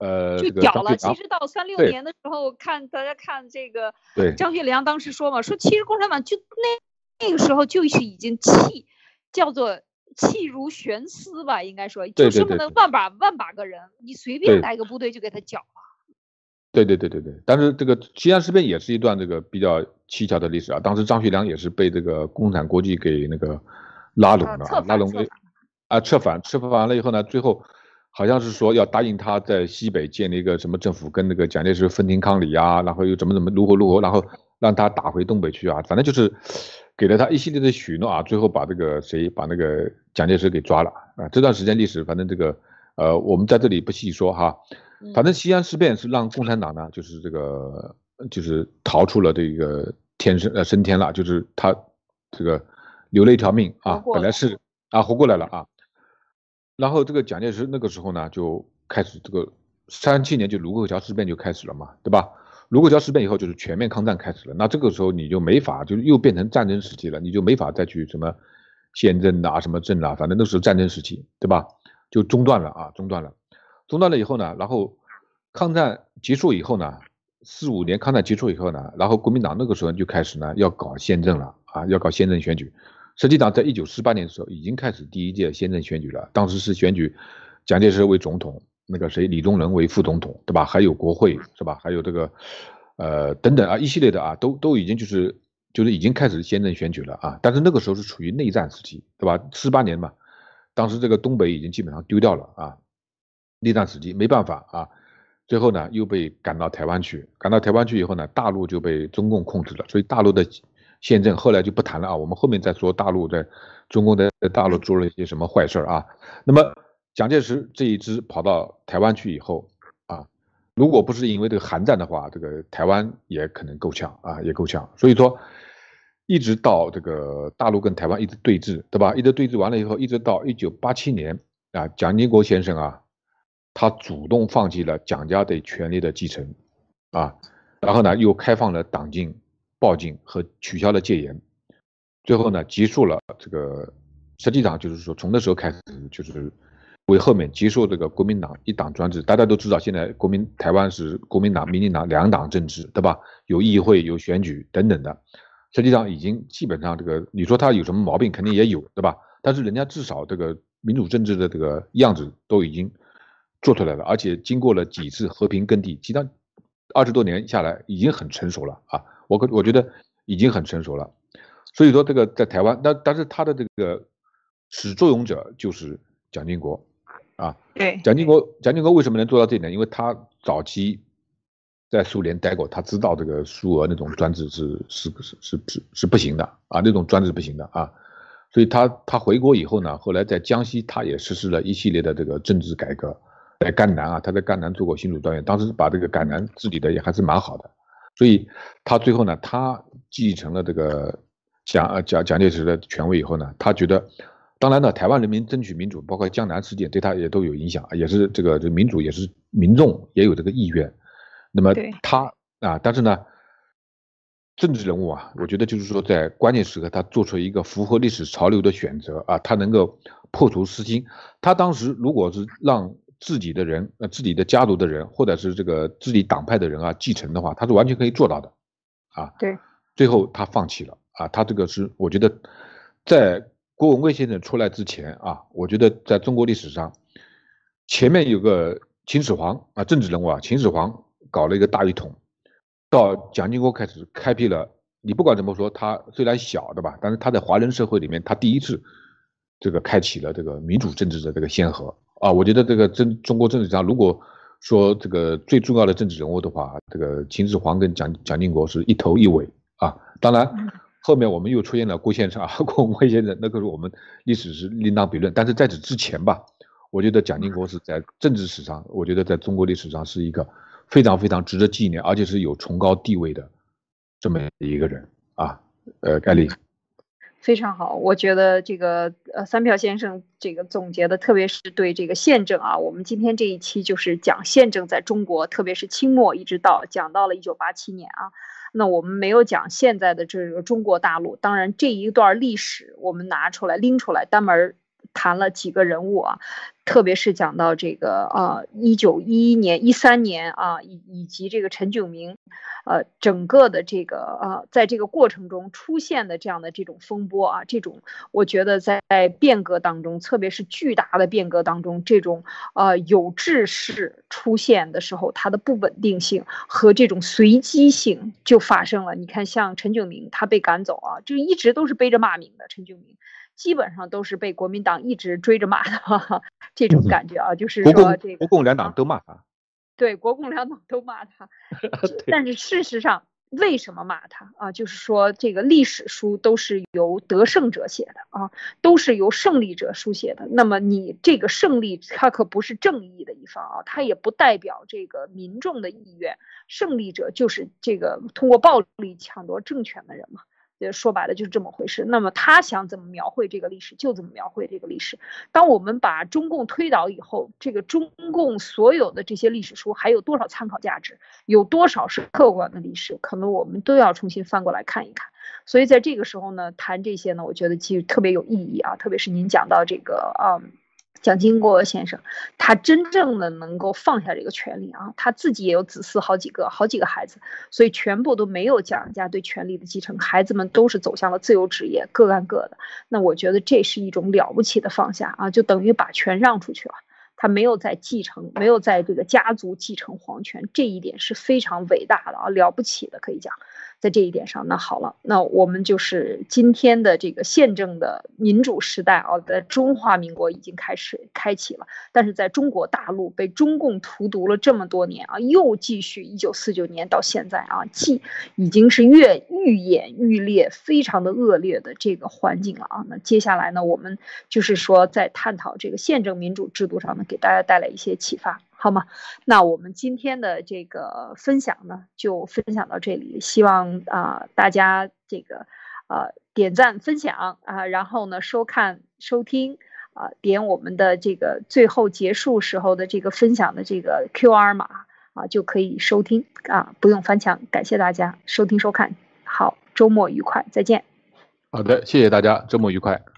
呃，就屌了。其实到三六年的时候，看大家看这个，对，张学良当时说嘛，说其实共产党就那那个时候就是已经气，叫做。气如悬丝吧，应该说，就这么的万把万把个人，你随便来个部队就给他剿了。对对对对对，但是这个西安事变也是一段这个比较蹊跷的历史啊。当时张学良也是被这个共产国际给那个拉拢了，拉拢了啊，策反，策反完了以后呢，最后好像是说要答应他在西北建立一个什么政府，跟那个蒋介石分庭抗礼啊，然后又怎么怎么如何如何，然后让他打回东北去啊，反正就是。给了他一系列的许诺啊，最后把这个谁把那个蒋介石给抓了啊！这段时间历史，反正这个呃，我们在这里不细说哈。反正西安事变是让共产党呢，就是这个就是逃出了这个天升呃升天了，就是他这个留了一条命啊，本来是啊活过来了啊。然后这个蒋介石那个时候呢，就开始这个三七年就卢沟桥事变就开始了嘛，对吧？卢沟桥事变以后，就是全面抗战开始了。那这个时候你就没法，就又变成战争时期了，你就没法再去什么宪政啊、什么政啊，反正都是战争时期，对吧？就中断了啊，中断了。中断了以后呢，然后抗战结束以后呢，四五年抗战结束以后呢，然后国民党那个时候就开始呢要搞宪政了啊，要搞宪政选举。实际上，在一九四八年的时候已经开始第一届宪政选举了，当时是选举蒋介石为总统。那个谁，李宗仁为副总统，对吧？还有国会，是吧？还有这个，呃，等等啊，一系列的啊，都都已经就是就是已经开始宪政选举了啊。但是那个时候是处于内战时期，对吧？四八年嘛，当时这个东北已经基本上丢掉了啊，内战时期没办法啊。最后呢，又被赶到台湾去，赶到台湾去以后呢，大陆就被中共控制了，所以大陆的宪政后来就不谈了啊。我们后面再说大陆在中共在大陆做了一些什么坏事啊。那么。蒋介石这一支跑到台湾去以后啊，如果不是因为这个韩战的话，这个台湾也可能够呛啊，也够呛。所以说，一直到这个大陆跟台湾一直对峙，对吧？一直对峙完了以后，一直到一九八七年啊，蒋经国先生啊，他主动放弃了蒋家对权力的继承啊，然后呢，又开放了党禁、报警和取消了戒严，最后呢，结束了这个，实际上就是说，从那时候开始就是。为后面接受这个国民党一党专制，大家都知道，现在国民台湾是国民党、民进党两党政治，对吧？有议会、有选举等等的，实际上已经基本上这个，你说他有什么毛病，肯定也有，对吧？但是人家至少这个民主政治的这个样子都已经做出来了，而且经过了几次和平耕地，其他二十多年下来已经很成熟了啊！我可我觉得已经很成熟了。所以说这个在台湾，但但是他的这个始作俑者就是蒋经国。啊，对，蒋经国，蒋经国为什么能做到这一点？因为他早期在苏联待过，他知道这个苏俄那种专制是是是是是是不行的啊，那种专制不行的啊，所以他他回国以后呢，后来在江西他也实施了一系列的这个政治改革，在赣南啊，他在赣南做过新主专员，当时把这个赣南治理的也还是蛮好的，所以他最后呢，他继承了这个蒋蒋蒋介石的权威以后呢，他觉得。当然呢，台湾人民争取民主，包括江南事件，对他也都有影响，也是这个这民主也是民众也有这个意愿。那么他啊，但是呢，政治人物啊，我觉得就是说在关键时刻他做出一个符合历史潮流的选择啊，他能够破除私心。他当时如果是让自己的人，呃，自己的家族的人，或者是这个自己党派的人啊继承的话，他是完全可以做到的，啊，对，最后他放弃了啊，他这个是我觉得，在郭文贵先生出来之前啊，我觉得在中国历史上，前面有个秦始皇啊，政治人物啊，秦始皇搞了一个大一统，到蒋经国开始开辟了，你不管怎么说，他虽然小的吧，但是他在华人社会里面，他第一次。这个开启了这个民主政治的这个先河啊！我觉得这个政中国政治上，如果说这个最重要的政治人物的话，这个秦始皇跟蒋蒋经国是一头一尾啊。当然，后面我们又出现了郭先生啊，郭文贵先生，那个是我们历史是另当别论。但是在此之前吧，我觉得蒋经国是在政治史上，我觉得在中国历史上是一个非常非常值得纪念，而且是有崇高地位的这么一个人啊。呃，盖丽。非常好，我觉得这个呃三票先生这个总结的，特别是对这个宪政啊，我们今天这一期就是讲宪政在中国，特别是清末一直到讲到了一九八七年啊，那我们没有讲现在的这个中国大陆，当然这一段历史我们拿出来拎出来单门谈了几个人物啊。特别是讲到这个啊，一九一一年、一三年啊，以以及这个陈炯明，呃，整个的这个啊，在这个过程中出现的这样的这种风波啊，这种我觉得在变革当中，特别是巨大的变革当中，这种呃有志士出现的时候，它的不稳定性和这种随机性就发生了。你看，像陈炯明他被赶走啊，就一直都是背着骂名的陈炯明。基本上都是被国民党一直追着骂的，这种感觉啊，就是说这个国共两党都骂他，对，国共两党都骂他，但是事实上为什么骂他啊？就是说这个历史书都是由得胜者写的啊，都是由胜利者书写的。那么你这个胜利，他可不是正义的一方啊，他也不代表这个民众的意愿，胜利者就是这个通过暴力抢夺政权的人嘛。说白了就是这么回事。那么他想怎么描绘这个历史，就怎么描绘这个历史。当我们把中共推倒以后，这个中共所有的这些历史书还有多少参考价值？有多少是客观的历史？可能我们都要重新翻过来看一看。所以在这个时候呢，谈这些呢，我觉得其实特别有意义啊。特别是您讲到这个啊。蒋经国先生，他真正的能够放下这个权利啊，他自己也有子嗣好几个，好几个孩子，所以全部都没有蒋家对权力的继承，孩子们都是走向了自由职业，各干各的。那我觉得这是一种了不起的放下啊，就等于把权让出去了，他没有在继承，没有在这个家族继承皇权，这一点是非常伟大的啊，了不起的可以讲。在这一点上，那好了，那我们就是今天的这个宪政的民主时代啊，在中华民国已经开始开启了，但是在中国大陆被中共荼毒了这么多年啊，又继续一九四九年到现在啊，既已经是越愈演愈烈，非常的恶劣的这个环境了啊。那接下来呢，我们就是说在探讨这个宪政民主制度上呢，给大家带来一些启发。好吗？那我们今天的这个分享呢，就分享到这里。希望啊大家这个呃点赞分享啊，然后呢收看收听啊，点我们的这个最后结束时候的这个分享的这个 Q R 码啊，就可以收听啊，不用翻墙。感谢大家收听收看，好，周末愉快，再见。好的，谢谢大家，周末愉快。